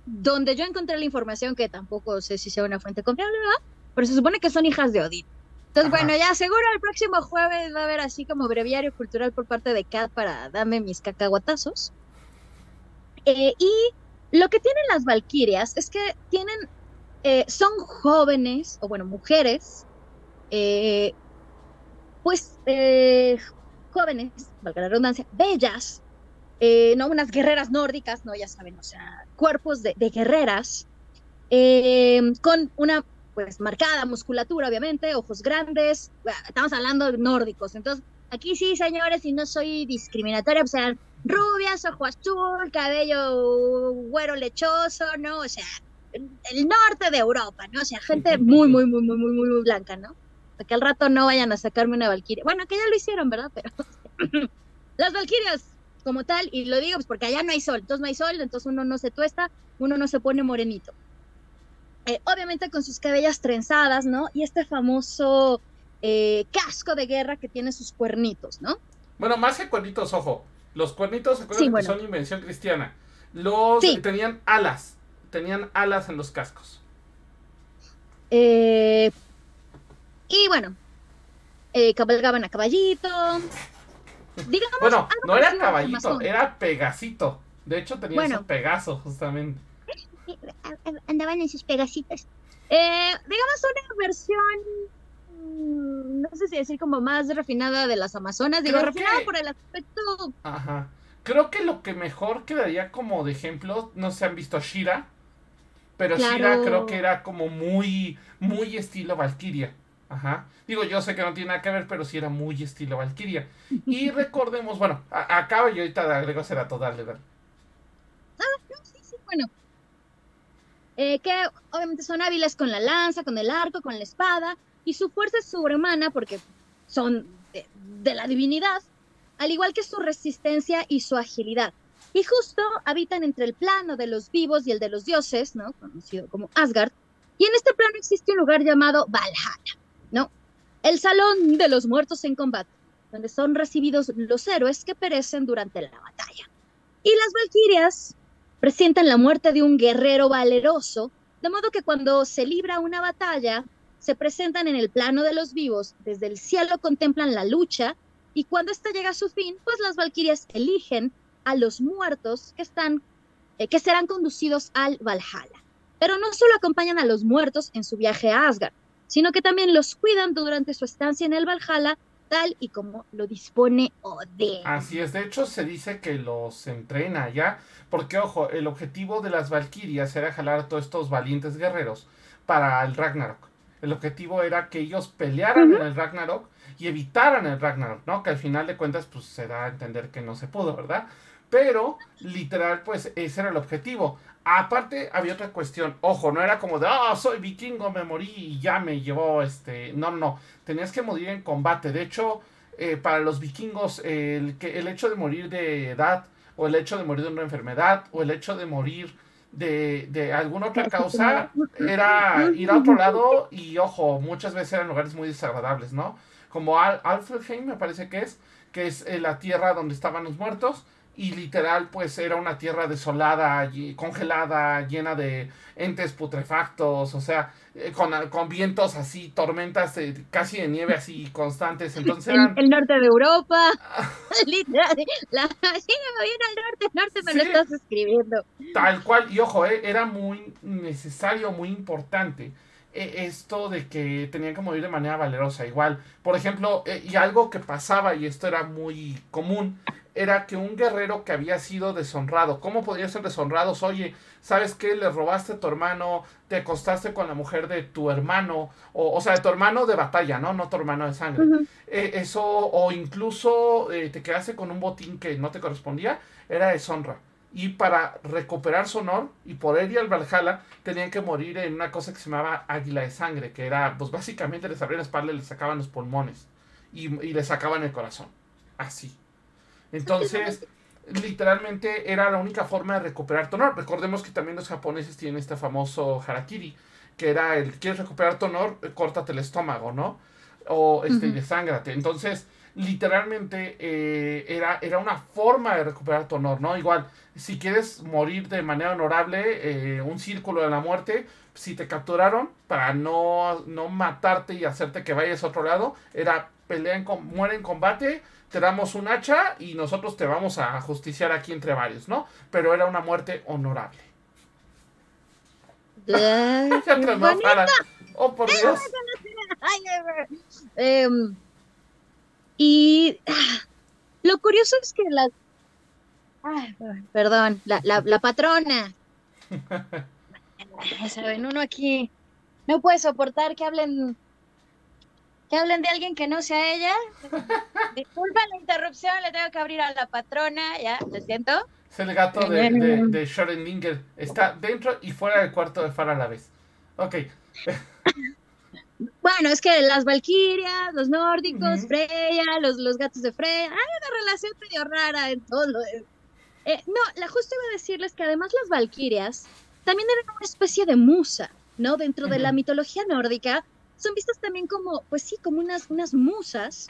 donde yo encontré la información, que tampoco sé si sea una fuente confiable, ¿verdad? Pero se supone que son hijas de Odín. Entonces, Ajá. bueno, ya seguro el próximo jueves va a haber así como breviario cultural por parte de Kat para darme mis cacahuatazos. Eh, y lo que tienen las valquirias es que tienen, eh, son jóvenes, o bueno, mujeres, eh, pues eh, jóvenes, valga la redundancia, bellas, no unas guerreras nórdicas, no, ya saben, o sea, cuerpos de, guerreras, con una pues marcada musculatura, obviamente, ojos grandes, bueno, estamos hablando de nórdicos, entonces aquí sí, señores, y no soy discriminatoria, o sea, rubias, ojo azul, cabello güero lechoso, ¿no? O sea, el norte de Europa, ¿no? O sea, gente muy, muy, muy, muy, muy, muy, muy blanca, ¿no? Para que al rato no vayan a sacarme una valquiria. Bueno, que ya lo hicieron, ¿verdad? Pero las valquirias como tal, y lo digo pues porque allá no hay sol, entonces no hay sol, entonces uno no se tuesta, uno no se pone morenito. Eh, obviamente con sus cabellas trenzadas, ¿no? Y este famoso eh, casco de guerra que tiene sus cuernitos, ¿no? Bueno, más que cuernitos, ojo. Los cuernitos, acuérdense Sí, bueno. que son invención cristiana. Los Sí. tenían alas. Tenían alas en los cascos. Eh, y bueno, eh, cabalgaban a caballito. Digamos, Bueno, no era caballito, era Pegasito. De hecho, tenía Bueno. Pegaso, justamente. andaban en sus pegacitas. Eh, digamos una versión mm, no sé si decir como más refinada de las Amazonas, digo, Creo refinada que- por el aspecto Ajá. Creo que lo que mejor quedaría como de ejemplo, no si han visto Shira, pero Claro. Shira creo que era como muy, muy estilo Valkyria. Ajá. Digo, yo sé que no tiene nada que ver, pero sí era muy estilo Valkyria. Y recordemos, bueno, acaba y ahorita agrego Cerato, dale, dale. No, sí, sí, bueno. Eh, que obviamente son hábiles con la lanza, con el arco, con la espada, y su fuerza es sobrehumana porque son de, de la divinidad, al igual que su resistencia y su agilidad. Y justo habitan entre el plano de los vivos y el de los dioses, ¿no? Conocido como Asgard. Y en este plano existe un lugar llamado Valhalla, ¿no? El salón de los muertos en combate, donde son recibidos los héroes que perecen durante la batalla. Y las valquirias presentan la muerte de un guerrero valeroso, de modo que cuando se libra una batalla, se presentan en el plano de los vivos, desde el cielo contemplan la lucha, y cuando ésta llega a su fin, pues las valquirias eligen a los muertos que están, eh, que serán conducidos al Valhalla. Pero no solo acompañan a los muertos en su viaje a Asgard, sino que también los cuidan durante su estancia en el Valhalla, tal y como lo dispone Odin. Así es, de hecho se dice que los entrena ya, porque ojo, el objetivo de las Valquirias era jalar a todos estos valientes guerreros para el Ragnarok. El objetivo era que ellos pelearan en el Ragnarok y evitaran el Ragnarok, ¿no? Que al final de cuentas, pues se da a entender que no se pudo, ¿verdad? Pero, literal, pues ese era el objetivo. Aparte, había otra cuestión. Ojo, no era como de, ah, soy vikingo, me morí y ya me llevó este. No, no, no. Tenías que morir en combate. De hecho, eh, para los vikingos, el, que, el hecho de morir de edad, o el hecho de morir de una enfermedad, o el hecho de morir de, de alguna otra causa, era ir a otro lado y, ojo, muchas veces eran lugares muy desagradables, ¿no? Como Al Alfredheim, me parece que es, que es eh, la tierra donde estaban los muertos. Y literal, pues era una tierra desolada, congelada, llena de entes putrefactos, o sea, eh, con, con vientos así, tormentas eh, casi de nieve así constantes. Entonces el, eran. el norte de Europa, literal, la, sí, me voy al norte, norte me lo estás escribiendo. Tal cual, y ojo, eh, era muy necesario, muy importante eh, esto de que tenían que morir de manera valerosa. Igual, por ejemplo, eh, y algo que pasaba, y esto era muy común, era que un guerrero que había sido deshonrado, ¿cómo podría ser deshonrados? Oye, ¿sabes qué? Le robaste a tu hermano, te acostaste con la mujer de tu hermano, o, o sea, de tu hermano de batalla, ¿no? No tu hermano de sangre. Eh, eso, o incluso eh, te quedaste con un botín que no te correspondía, era deshonra. Y para recuperar su honor y poder ir al Valhalla, tenían que morir en una cosa que se llamaba águila de sangre, que era, pues básicamente les abrían la espalda y les sacaban los pulmones y, y les sacaban el corazón. Así. Entonces, literalmente era la única forma de recuperar tu honor. Recordemos que también los japoneses tienen este famoso harakiri, que era el, quieres recuperar tu honor, córtate el estómago, ¿no? O este, Ujú. desángrate. Entonces, literalmente eh, era, era una forma de recuperar tu honor, ¿no? Igual, si quieres morir de manera honorable, eh, un círculo de la muerte, si te capturaron para no, no matarte y hacerte que vayas a otro lado, era pelea en, muere en combate, te damos un hacha y nosotros te vamos a justiciar aquí entre varios, ¿no? Pero era una muerte honorable. Ay, no. Oh, por Dios. Em, y ah, lo curioso es que la. Ay, perdón, la, la, la patrona. Saben, uno aquí no puede soportar que hablen. Que hablen de alguien que no sea ella. Disculpa la interrupción, le tengo que abrir a la patrona, ya, lo siento. Es el gato de, de, de Schrödinger. Está dentro y fuera del cuarto de Far a la vez. Ok. Bueno, es que las valquirias, los nórdicos. Freya, los, los gatos de Freya, hay una relación medio rara en todo lo de- Eh, no, la justo iba a decirles que además las valquirias también eran una especie de musa, ¿no? Dentro de la mitología nórdica, son vistas también como, pues sí, como unas, unas musas,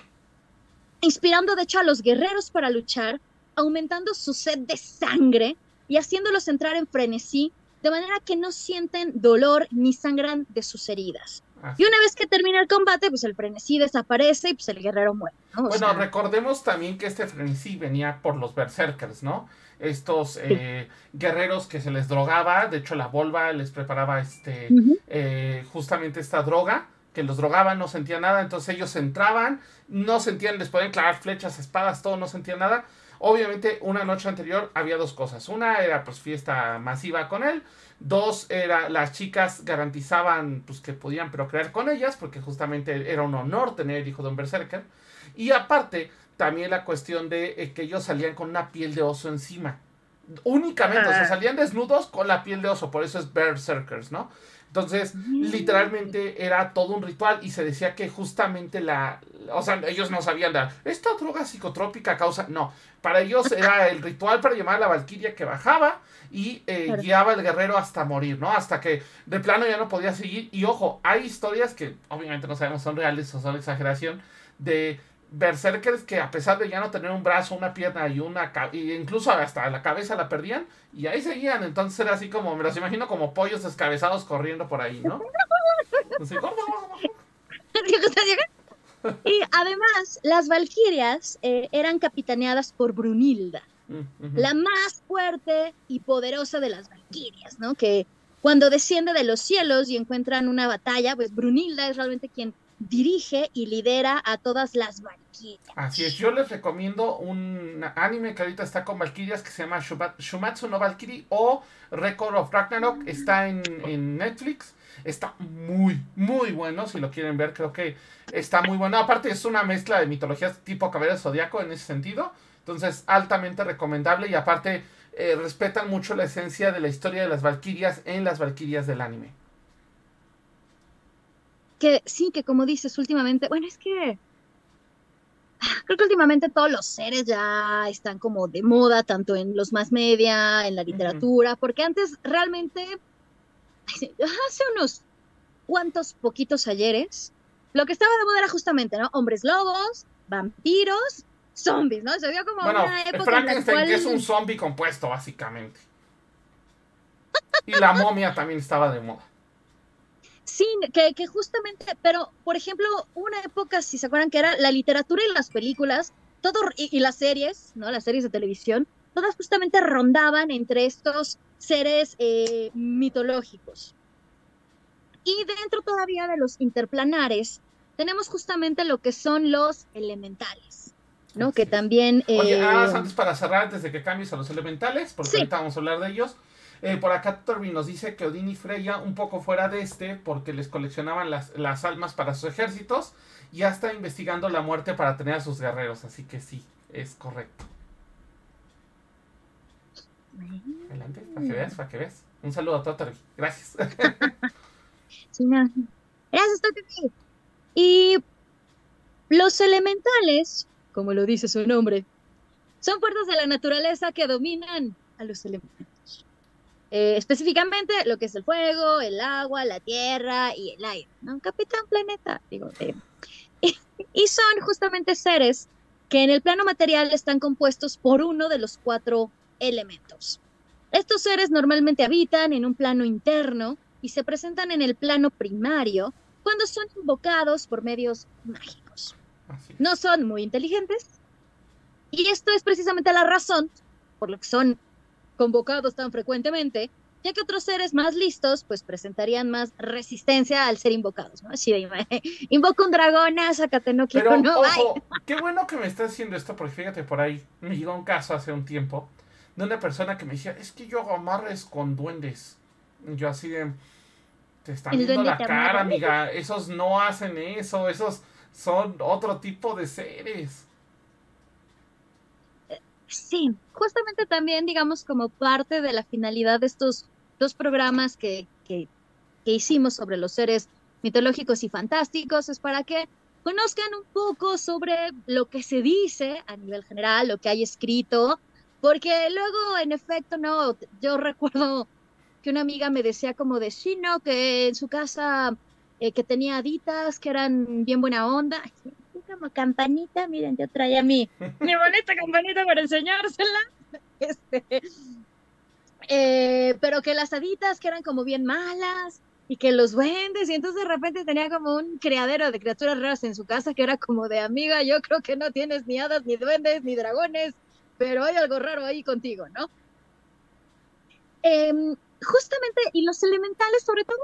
inspirando de hecho a los guerreros para luchar, aumentando su sed de sangre y haciéndolos entrar en frenesí, de manera que no sienten dolor ni sangran de sus heridas. Así. Y una vez que termina el combate, pues el frenesí desaparece y pues el guerrero muere. Bueno, sea, recordemos también que este frenesí venía por los berserkers, ¿no? Estos eh, guerreros que se les drogaba, de hecho la volva les preparaba este eh, justamente esta droga que los drogaban, no sentían nada, entonces ellos entraban, no sentían, les podían clavar flechas, espadas, todo, no sentían nada. Obviamente, una noche anterior había dos cosas. Una era pues fiesta masiva con él. Dos era las chicas garantizaban pues que podían procrear con ellas, porque justamente era un honor tener el hijo de un berserker. Y aparte, también la cuestión de eh, que ellos salían con una piel de oso encima. Únicamente, o sea, salían desnudos con la piel de oso, por eso es berserkers, ¿no? Entonces, literalmente era todo un ritual y se decía que justamente la, o sea, ellos no sabían la, esta droga psicotrópica causa, no, para ellos era el ritual para llamar a la valquiria que bajaba y eh, guiaba al guerrero hasta morir, ¿no? Hasta que de plano ya no podía seguir. Y ojo, hay historias que obviamente no sabemos son reales o son exageración de berserkers que a pesar de ya no tener un brazo, una pierna y una y incluso hasta la cabeza la perdían y ahí seguían, entonces era así como me los imagino como pollos descabezados corriendo por ahí, ¿no? y además las valquirias eh, eran capitaneadas por Brunilda, mm, la más fuerte y poderosa de las valquirias, ¿no? Que cuando desciende de los cielos y encuentran una batalla, pues Brunilda es realmente quien dirige y lidera a todas las valquirias. Así es, yo les recomiendo un anime que ahorita está con valquirias que se llama Shumatsu no Valkyrie o Record of Ragnarok, está en, Netflix. Está muy, muy bueno. Si lo quieren ver, creo que está muy bueno. Aparte, es una mezcla de mitologías tipo Caballero Zodíaco en ese sentido. Entonces, altamente recomendable. Y aparte, eh, respetan mucho la esencia de la historia de las Valquirias en las Valquirias del anime que sí, que como dices últimamente, bueno, es que creo que últimamente todos los seres ya están como de moda, tanto en los más media, en la literatura, porque antes realmente, hace unos cuantos poquitos ayeres, lo que estaba de moda era justamente, ¿no? Hombres lobos, vampiros, zombies, ¿no? Se vio como una época Frankenstein en que es un zombie compuesto, básicamente. y la momia también estaba de moda. Sí, que, que, justamente, pero por ejemplo, una época, si se acuerdan, que era la literatura y las películas, todo, y, las series, ¿no? Las series de televisión, todas justamente rondaban entre estos seres eh, mitológicos. Y dentro todavía de los interplanares, tenemos justamente lo que son los elementales, ¿no? Que también... Oye, ah, antes para cerrar, antes de que cambies a los elementales, porque ahorita vamos a hablar de ellos, eh, por acá Torvin nos dice que Odín y Freya, un poco fuera de este, porque les coleccionaban las, las almas para sus ejércitos, ya está investigando la muerte para tener a sus guerreros, así que sí, es correcto. Adelante, para que veas, para que veas. Un saludo a Torvin, gracias. Gracias, Torvin. Y los elementales, como lo dice su nombre, son fuerzas de la naturaleza que dominan a los elementales. Eh, específicamente lo que es el fuego, el agua, la tierra y el aire, ¿no? Capitán Planeta, digo. Eh, y, son justamente seres que en el plano material están compuestos por uno de los cuatro elementos. Estos seres normalmente habitan en un plano interno y se presentan en el plano primario cuando son invocados por medios mágicos. No son muy inteligentes y esto es precisamente la razón por la que son convocados tan frecuentemente, ya que otros seres más listos pues presentarían más resistencia al ser invocados, ¿no? Así de, invoco un dragón, ah, sácate, no quiero, no, ojo, qué bueno que me estás haciendo esto, porque fíjate, por ahí me llegó un caso hace un tiempo de una persona que me decía, es que yo hago amarres con duendes. Yo así de, te están viendo la cara, amiga, esos no hacen eso, esos son otro tipo de seres. Sí, justamente también, digamos, como parte de la finalidad de estos dos programas que, que, hicimos sobre los seres mitológicos y fantásticos, es para que conozcan un poco sobre lo que se dice a nivel general, lo que hay escrito, porque luego, en efecto, no, yo recuerdo que una amiga me decía como de, sí, no, que en su casa, eh, que tenía haditas, que eran bien buena onda, como campanita, miren, yo traía mi, mi bonita campanita para enseñársela. Este, eh, pero que las haditas que eran como bien malas y que los duendes, y entonces de repente tenía como un criadero de criaturas raras en su casa que era como de amiga, yo creo que no tienes ni hadas, ni duendes, ni dragones, pero hay algo raro ahí contigo, ¿no? Em, justamente, y los elementales sobre todo,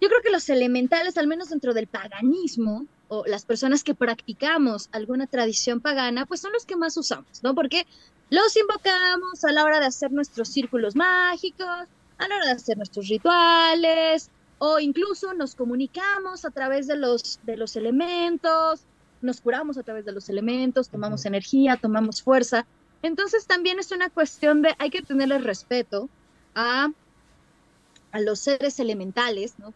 yo creo que los elementales, al menos dentro del paganismo, o las personas que practicamos alguna tradición pagana, pues son los que más usamos, ¿no? Porque los invocamos a la hora de hacer nuestros círculos mágicos, a la hora de hacer nuestros rituales, o incluso nos comunicamos a través de los, de los elementos, nos curamos a través de los elementos, tomamos energía, tomamos fuerza. Entonces también es una cuestión de, hay que tenerle respeto a, a los seres elementales, ¿no?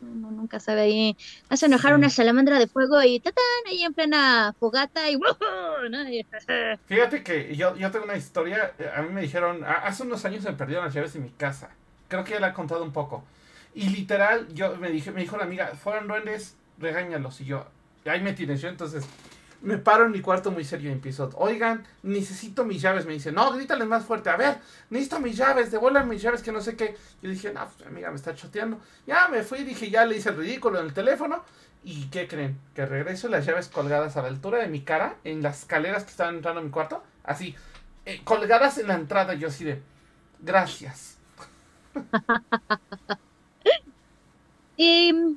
Uno nunca sabe ahí, hace enojar una salamandra de fuego y tatán, ahí en plena fogata y Fíjate que yo, yo tengo una historia, a mí me dijeron, hace unos años se me perdieron las llaves de mi casa. Creo que ya la he contado un poco. Y literal, yo me dije, me dijo la amiga, fueron duendes, regáñalos. Y yo, ahí me tienes yo, entonces me paro en mi cuarto muy serio y empiezo, oigan, necesito mis llaves. Me dice, no, grítales más fuerte, a ver, necesito mis llaves, devuelvan mis llaves, que no sé qué. Yo dije, no, pues, amiga, me está choteando. Ya me fui, dije, ya le hice el ridículo en el teléfono. ¿Y qué creen? Que regreso las llaves colgadas a la altura de mi cara, en las escaleras que estaban entrando a mi cuarto, así, eh, colgadas en la entrada, yo así de, gracias. Em,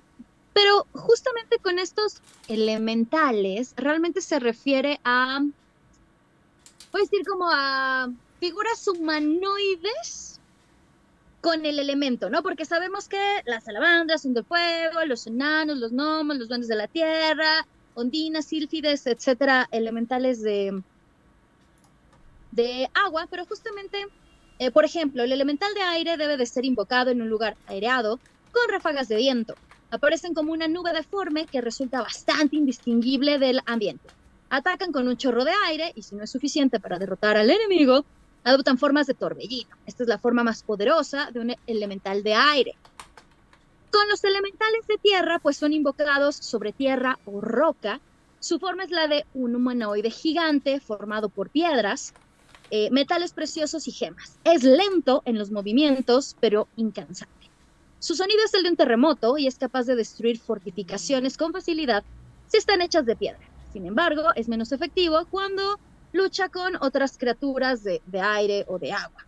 pero justamente con estos elementales, realmente se refiere a, decir como a figuras humanoides con el elemento, ¿no? Porque sabemos que las salamandras son del fuego, los enanos, los gnomos, los duendes de la tierra, ondinas, sílfides, etcétera, elementales de, de agua, pero justamente, eh, por ejemplo, el elemental de aire debe de ser invocado en un lugar aireado con ráfagas de viento aparecen como una nube deforme que resulta bastante indistinguible del ambiente. Atacan con un chorro de aire y si no es suficiente para derrotar al enemigo, adoptan formas de torbellino. Esta es la forma más poderosa de un elemental de aire. Con los elementales de tierra, pues son invocados sobre tierra o roca. Su forma es la de un humanoide gigante formado por piedras, eh, metales preciosos y gemas. Es lento en los movimientos, pero incansable. Su sonido es el de un terremoto y es capaz de destruir fortificaciones con facilidad si están hechas de piedra. Sin embargo, es menos efectivo cuando lucha con otras criaturas de, aire o de agua.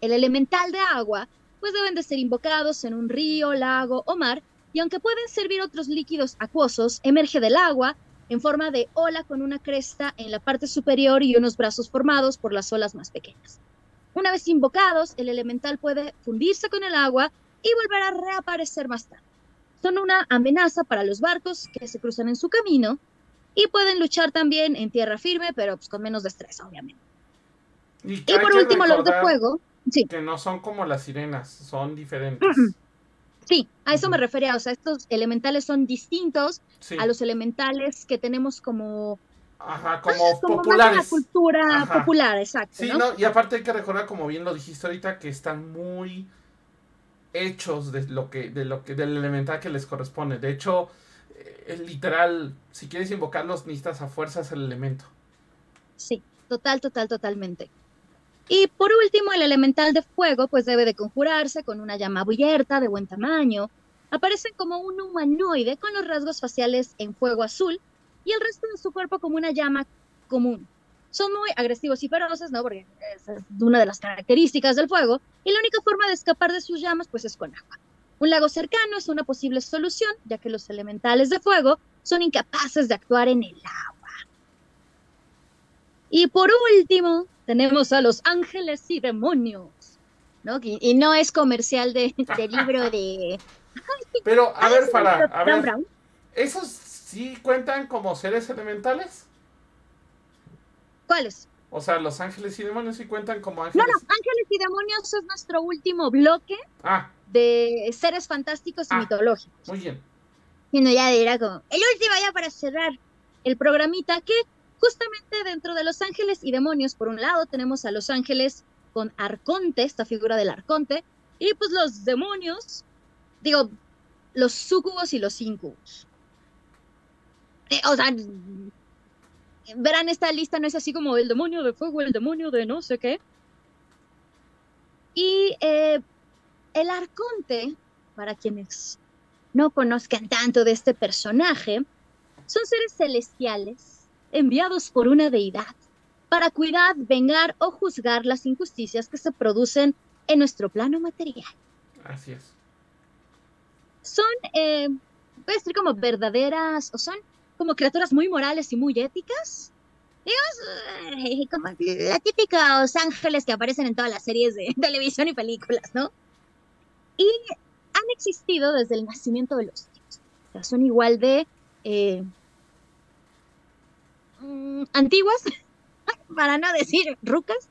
El elemental de agua, pues deben de ser invocados en un río, lago o mar, y aunque pueden servir otros líquidos acuosos, emerge del agua en forma de ola con una cresta en la parte superior y unos brazos formados por las olas más pequeñas. Una vez invocados, el elemental puede fundirse con el agua y volver a reaparecer más tarde. Son una amenaza para los barcos que se cruzan en su camino y pueden luchar también en tierra firme, pero pues, con menos destreza, obviamente. Y, por último, los de fuego. Sí. Que no son como las sirenas, son diferentes. Sí, a eso me refería. O sea, estos elementales son distintos a los elementales que tenemos como. Ajá, como, populares. la cultura popular, exacto. Sí, ¿no? y aparte hay que recordar, como bien lo dijiste ahorita, que están muy hechos de lo que, de lo que, del elemental que les corresponde. De hecho, eh, es literal, si quieres invocarlos, necesitas a fuerzas el elemento. Sí, total, total, totalmente. Y por último, el elemental de fuego, pues debe de conjurarse con una llama abierta de buen tamaño. Aparecen como un humanoide con los rasgos faciales en fuego azul y el resto de su cuerpo como una llama común son muy agresivos y feroces, ¿no? Porque esa es una de las características del fuego, y la única forma de escapar de sus llamas, pues es con agua. Un lago cercano es una posible solución, ya que los elementales de fuego son incapaces de actuar en el agua. Y por último, tenemos a los ángeles y demonios, ¿no? Y, no es comercial de, libro de... Pero, a ver, para, a ver, ¿esos sí cuentan como seres elementales? ¿Cuáles? O sea, los ángeles y demonios sí cuentan como ángeles. No, no, ángeles y demonios es nuestro último bloque ah. de seres fantásticos y ah, mitológicos. Muy bien. Y no, ya era como el último ya para cerrar el programita que justamente dentro de los ángeles y demonios, por un lado tenemos a los ángeles con arconte, esta figura del arconte, y pues los demonios, digo, los sucubos y los incubos. Eh, o sea, verán esta lista, no es así como el demonio de fuego, el demonio de no sé qué. Y eh, el arconte, para quienes no conozcan tanto de este personaje, son seres celestiales enviados por una deidad para cuidar, vengar o juzgar las injusticias que se producen en nuestro plano material. Así es. son, eh, puede decir como verdaderas, o son como criaturas muy morales y muy éticas. Digamos, eh, como la típica Los Ángeles que aparecen en todas las series de televisión y películas, ¿no? Y han existido desde el nacimiento de los dioses. O sea, son igual de eh, mm, antiguas, para no decir rucas,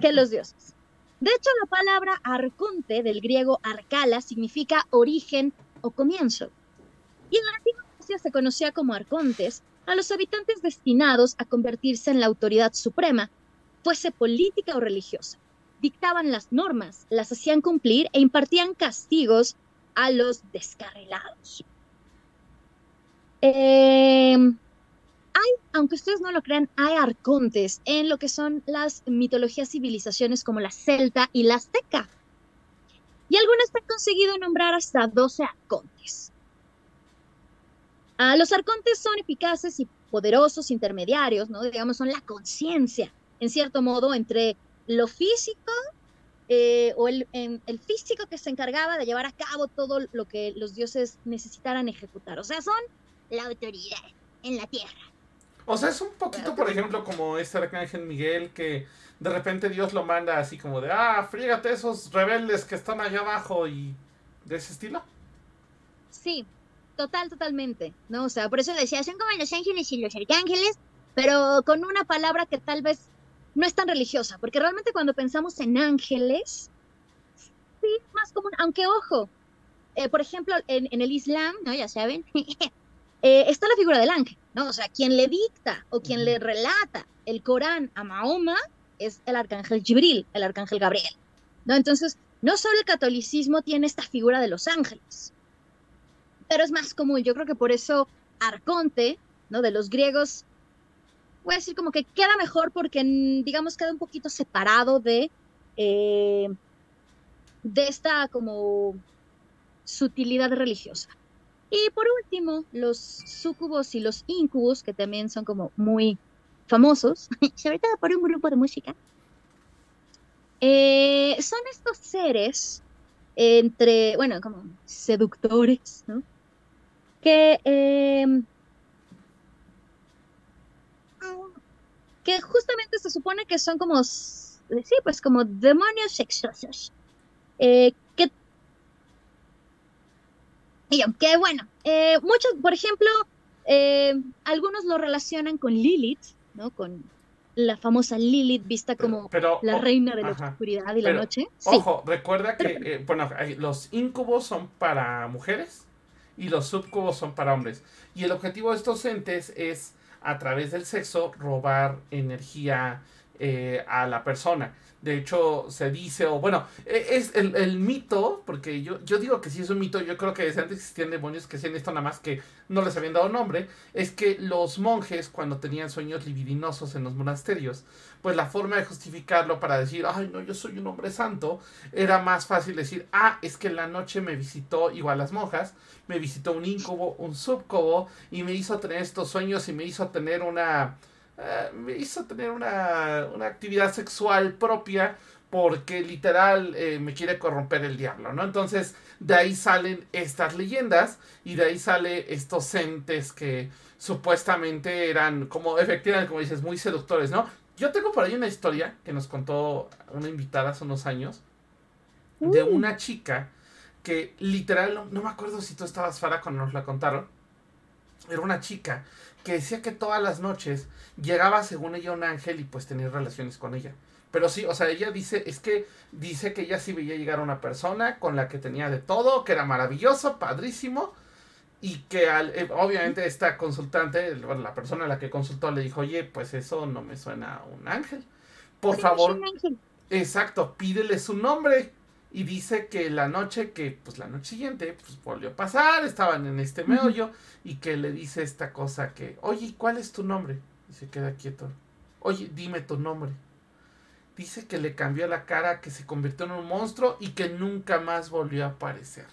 que los dioses. De hecho, la palabra arconte del griego arcala significa origen o comienzo. Y en la Se conocía como arcontes a los habitantes destinados a convertirse en la autoridad suprema, fuese política o religiosa. Dictaban las normas, las hacían cumplir e impartían castigos a los descarrilados. Eh, hay, aunque ustedes no lo crean, hay arcontes en lo que son las mitologías civilizaciones como la celta y la azteca. Y algunas han conseguido nombrar hasta 12 arcontes. Ah, los arcontes son eficaces y poderosos intermediarios, ¿no? Digamos, son la conciencia, en cierto modo, entre lo físico eh, o el, el, físico que se encargaba de llevar a cabo todo lo que los dioses necesitaran ejecutar. O sea, son la autoridad en la tierra. O sea, es un poquito, por ejemplo, como este arcángel Miguel que de repente Dios lo manda así como de, ah, frígate esos rebeldes que están allá abajo y de ese estilo. Sí, total, totalmente, ¿no? O sea, por eso decía, son como los ángeles y los arcángeles, pero con una palabra que tal vez no es tan religiosa, porque realmente cuando pensamos en ángeles, sí, más común, aunque ojo, eh, por ejemplo, en, en, el Islam, ¿no? Ya saben, eh, está la figura del ángel, ¿no? O sea, quien le dicta o quien le relata el Corán a Mahoma es el arcángel Jibril, el arcángel Gabriel, ¿no? Entonces, no solo el catolicismo tiene esta figura de los ángeles, pero es más común. Yo creo que por eso Arconte, ¿no? De los griegos, voy a decir como que queda mejor porque, digamos, queda un poquito separado de, eh, de esta como sutilidad religiosa. Y por último, los sucubos y los incubos, que también son como muy famosos, sobre todo por un grupo de música, eh, son estos seres entre, bueno, como seductores, ¿no? Que, eh, que justamente se supone que son como, sí, pues como demonios sexosos, eh, que y que bueno, eh, muchos, por ejemplo, eh, algunos lo relacionan con Lilith, ¿no? Con la famosa Lilith vista como la reina de la oscuridad y la noche. Ojo, recuerda que, eh, bueno, los incubos son para mujeres y los subcubos son para hombres. Y el objetivo de estos entes es, a través del sexo, robar energía a la persona. De hecho, se dice, o bueno, e, es el, mito, porque yo, yo digo que sí es un mito, yo creo que desde antes existían demonios que hacían esto nada más que no les habían dado nombre, es que los monjes cuando tenían sueños libidinosos en los monasterios, pues la forma de justificarlo para decir, ay no, yo soy un hombre santo, era más fácil decir, ah, es que en la noche me visitó, igual las monjas, me visitó un íncubo, un subcubo, y me hizo tener estos sueños y me hizo tener una eh, me hizo tener una, una, actividad sexual propia porque literal eh, me quiere corromper el diablo, ¿no? Entonces de ahí salen estas leyendas y de ahí sale estos entes que supuestamente eran como efectivamente, como dices, muy seductores, ¿no? Yo tengo por ahí una historia que nos contó una invitada hace unos años de uh. una chica que literal, no, no me acuerdo si tú estabas, Fara, cuando nos la contaron. Era una chica que decía que todas las noches llegaba según ella un ángel y pues tenía relaciones con ella. Pero sí, o sea, ella dice, es que dice que ella sí veía llegar a una persona con la que tenía de todo, que era maravilloso, padrísimo, y que al, eh, obviamente esta consultante, la persona a la que consultó le dijo, oye, pues eso no me suena a un ángel. Por favor, exacto, pídele su nombre. Y dice que la noche que, pues la noche siguiente, pues volvió a pasar, estaban en este meollo, y que le dice esta cosa que, oye, ¿cuál es tu nombre? Y se queda quieto. Oye, dime tu nombre. Dice que le cambió la cara, que se convirtió en un monstruo y que nunca más volvió a aparecer.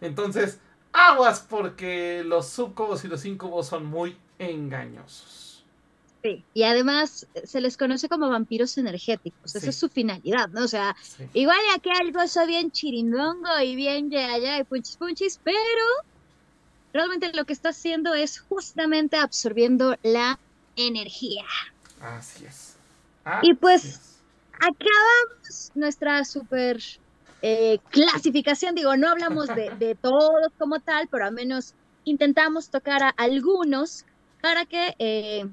Entonces, aguas porque los subcubos y los incubos son muy engañosos. Sí, y además se les conoce como vampiros energéticos, esa es su finalidad, ¿no? O sea, Sí. igual aquí algo es bien chirindongo y bien ya allá y punchis punchis, pero realmente lo que está haciendo es justamente absorbiendo la energía. Así es. Y pues, es. acabamos nuestra super eh, clasificación. Digo, no hablamos de, de todos como tal, pero al menos intentamos tocar a algunos para que eh,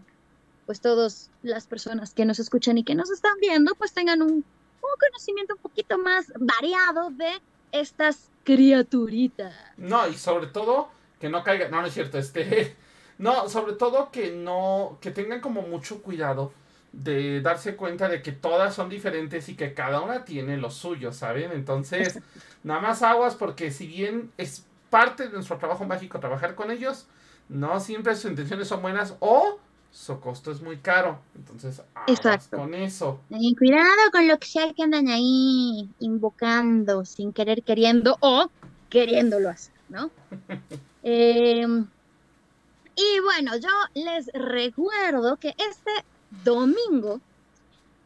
pues todas las personas que nos escuchan y que nos están viendo pues tengan un, un conocimiento un poquito más variado de estas criaturitas. No, y sobre todo que no caiga, no, no es cierto, este, no, sobre todo que no, que tengan como mucho cuidado de darse cuenta de que todas son diferentes y que cada una tiene lo suyo, ¿saben? Entonces, nada más aguas porque si bien es parte de nuestro trabajo mágico trabajar con ellos, no siempre sus intenciones son buenas o su costo es muy caro. Entonces, Exacto. con eso. Cuidado con lo que sea que andan ahí invocando sin querer queriendo o queriéndolo hacer, ¿no? Eh, y bueno, yo les recuerdo que este domingo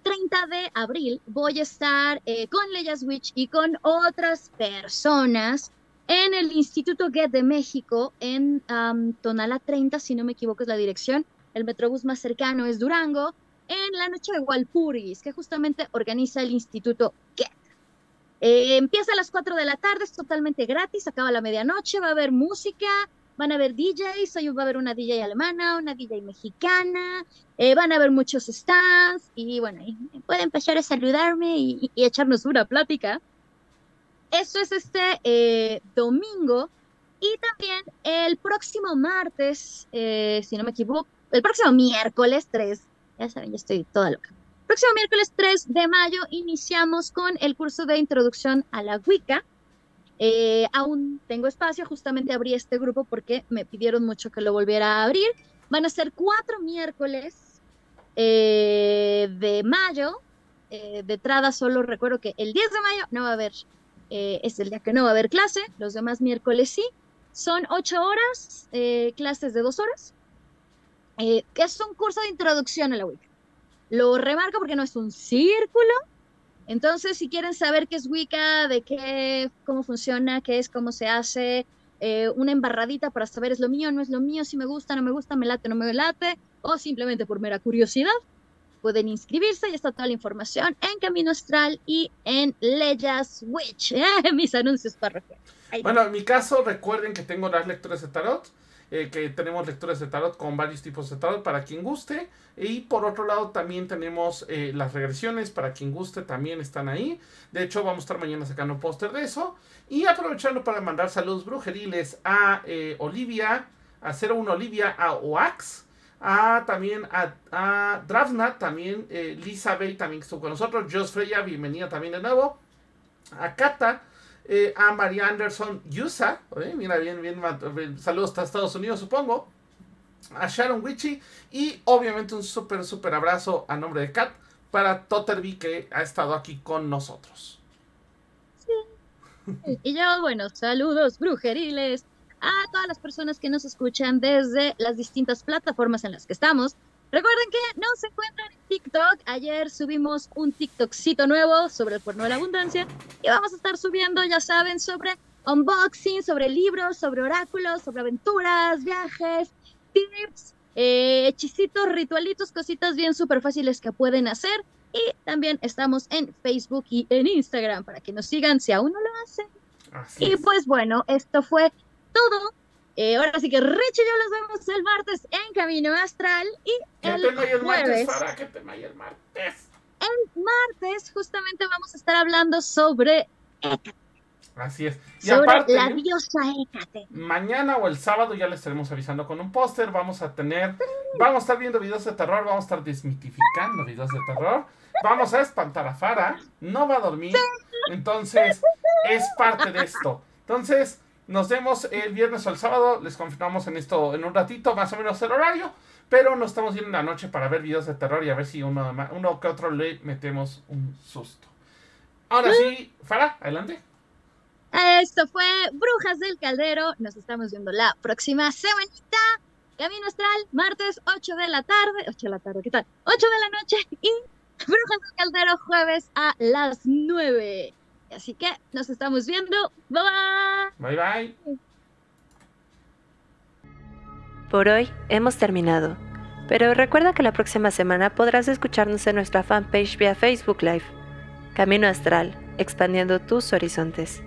30 de abril voy a estar eh, con Leia Switch y con otras personas en el Instituto Get de México en um, Tonala 30, si no me equivoco es la dirección. El metrobús más cercano es Durango, en la noche de Walpurgis, que justamente organiza el Instituto Get. Eh, empieza a las 4 de la tarde, es totalmente gratis, acaba la medianoche, va a haber música, van a haber DJs, hoy va a haber una DJ alemana, una DJ mexicana, eh, van a haber muchos stands y bueno, y pueden empezar a saludarme y, echarnos una plática. Eso es este eh, domingo y también el próximo martes, si no me equivoco, el próximo miércoles 3, ya saben, ya estoy toda loca. Próximo miércoles 3 de mayo iniciamos con el curso de introducción a la Wicca. Eh, aún tengo espacio, justamente abrí este grupo porque me pidieron mucho que lo volviera a abrir. Van a ser cuatro miércoles eh, de mayo. Eh, de entrada solo recuerdo que el 10 de mayo no va a haber, eh, es el día que no va a haber clase, los demás miércoles sí. Son ocho horas, eh, clases de dos horas, eh, que es un curso de introducción a la Wicca. Lo remarco porque no es un círculo, entonces, si quieren saber qué es Wicca, de qué, cómo funciona, qué es, cómo se hace, eh, una embarradita para saber es lo mío, no es lo mío, si me gusta, no me gusta, me late, no me late, o simplemente por mera curiosidad, pueden inscribirse, ya está toda la información en Camino Astral y en Leyas Witch, mis anuncios parroquiales. Ahí Bueno, en mi caso, recuerden que tengo las lecturas de tarot. Eh, que tenemos lecturas de tarot con varios tipos de tarot para quien guste. Y por otro lado, también tenemos eh, las regresiones para quien guste, también están ahí. De hecho, vamos a estar mañana sacando un póster de eso. Y aprovechando para mandar saludos brujeriles a eh, Olivia, a 01 Olivia, a Oax, a también a, a también Lisa Bay también estuvo con nosotros. Jos Freya, bienvenida también de nuevo. A Kata, eh, a María Anderson Yusa, eh, mira, bien, bien, bien, saludos hasta Estados Unidos, supongo. A Sharon Witchy y obviamente un súper, súper abrazo a nombre de Kat para Totterby que ha estado aquí con nosotros. Y yo, bueno, saludos brujeriles a todas las personas que nos escuchan desde las distintas plataformas en las que estamos. Recuerden que nos encuentran en TikTok. Ayer subimos un TikTokcito nuevo sobre el cuerno de la abundancia y vamos a estar subiendo, ya saben, sobre unboxing, sobre libros, sobre oráculos, sobre aventuras, viajes, tips, eh, hechicitos, ritualitos, cositas bien súper fáciles que pueden hacer. Y también estamos en Facebook y en Instagram para que nos sigan si aún no lo hacen. Así Y es. pues bueno, esto fue todo. Eh, ahora sí que Rich y yo los vemos el martes en Camino Astral y Que el te vaya el martes, jueves, para que te vaya el martes. el martes, justamente vamos a estar hablando sobre Hécate, Así es. Y sobre aparte, la diosa Hécate. mañana o el sábado ya les estaremos avisando con un póster. Vamos a tener, vamos a estar viendo videos de terror, vamos a estar desmitificando videos de terror. Vamos a espantar a Fara, no va a dormir. Entonces, es parte de esto. Entonces, nos vemos el viernes o el sábado. Les confirmamos en esto en un ratito, más o menos el horario. Pero nos estamos viendo en la noche para ver videos de terror y a ver si uno, uno que otro le metemos un susto. Ahora sí, Fara, adelante. Esto fue Brujas del Caldero. Nos estamos viendo la próxima semanita. Camino Astral, martes 8 de la tarde, 8 de la tarde, ¿qué tal? 8 de la noche y Brujas del Caldero jueves a las 9. Así que nos estamos viendo. Bye bye. Bye bye. Por hoy hemos terminado, pero recuerda que la próxima semana podrás escucharnos en nuestra fanpage vía Facebook Live. Camino Astral, expandiendo tus horizontes.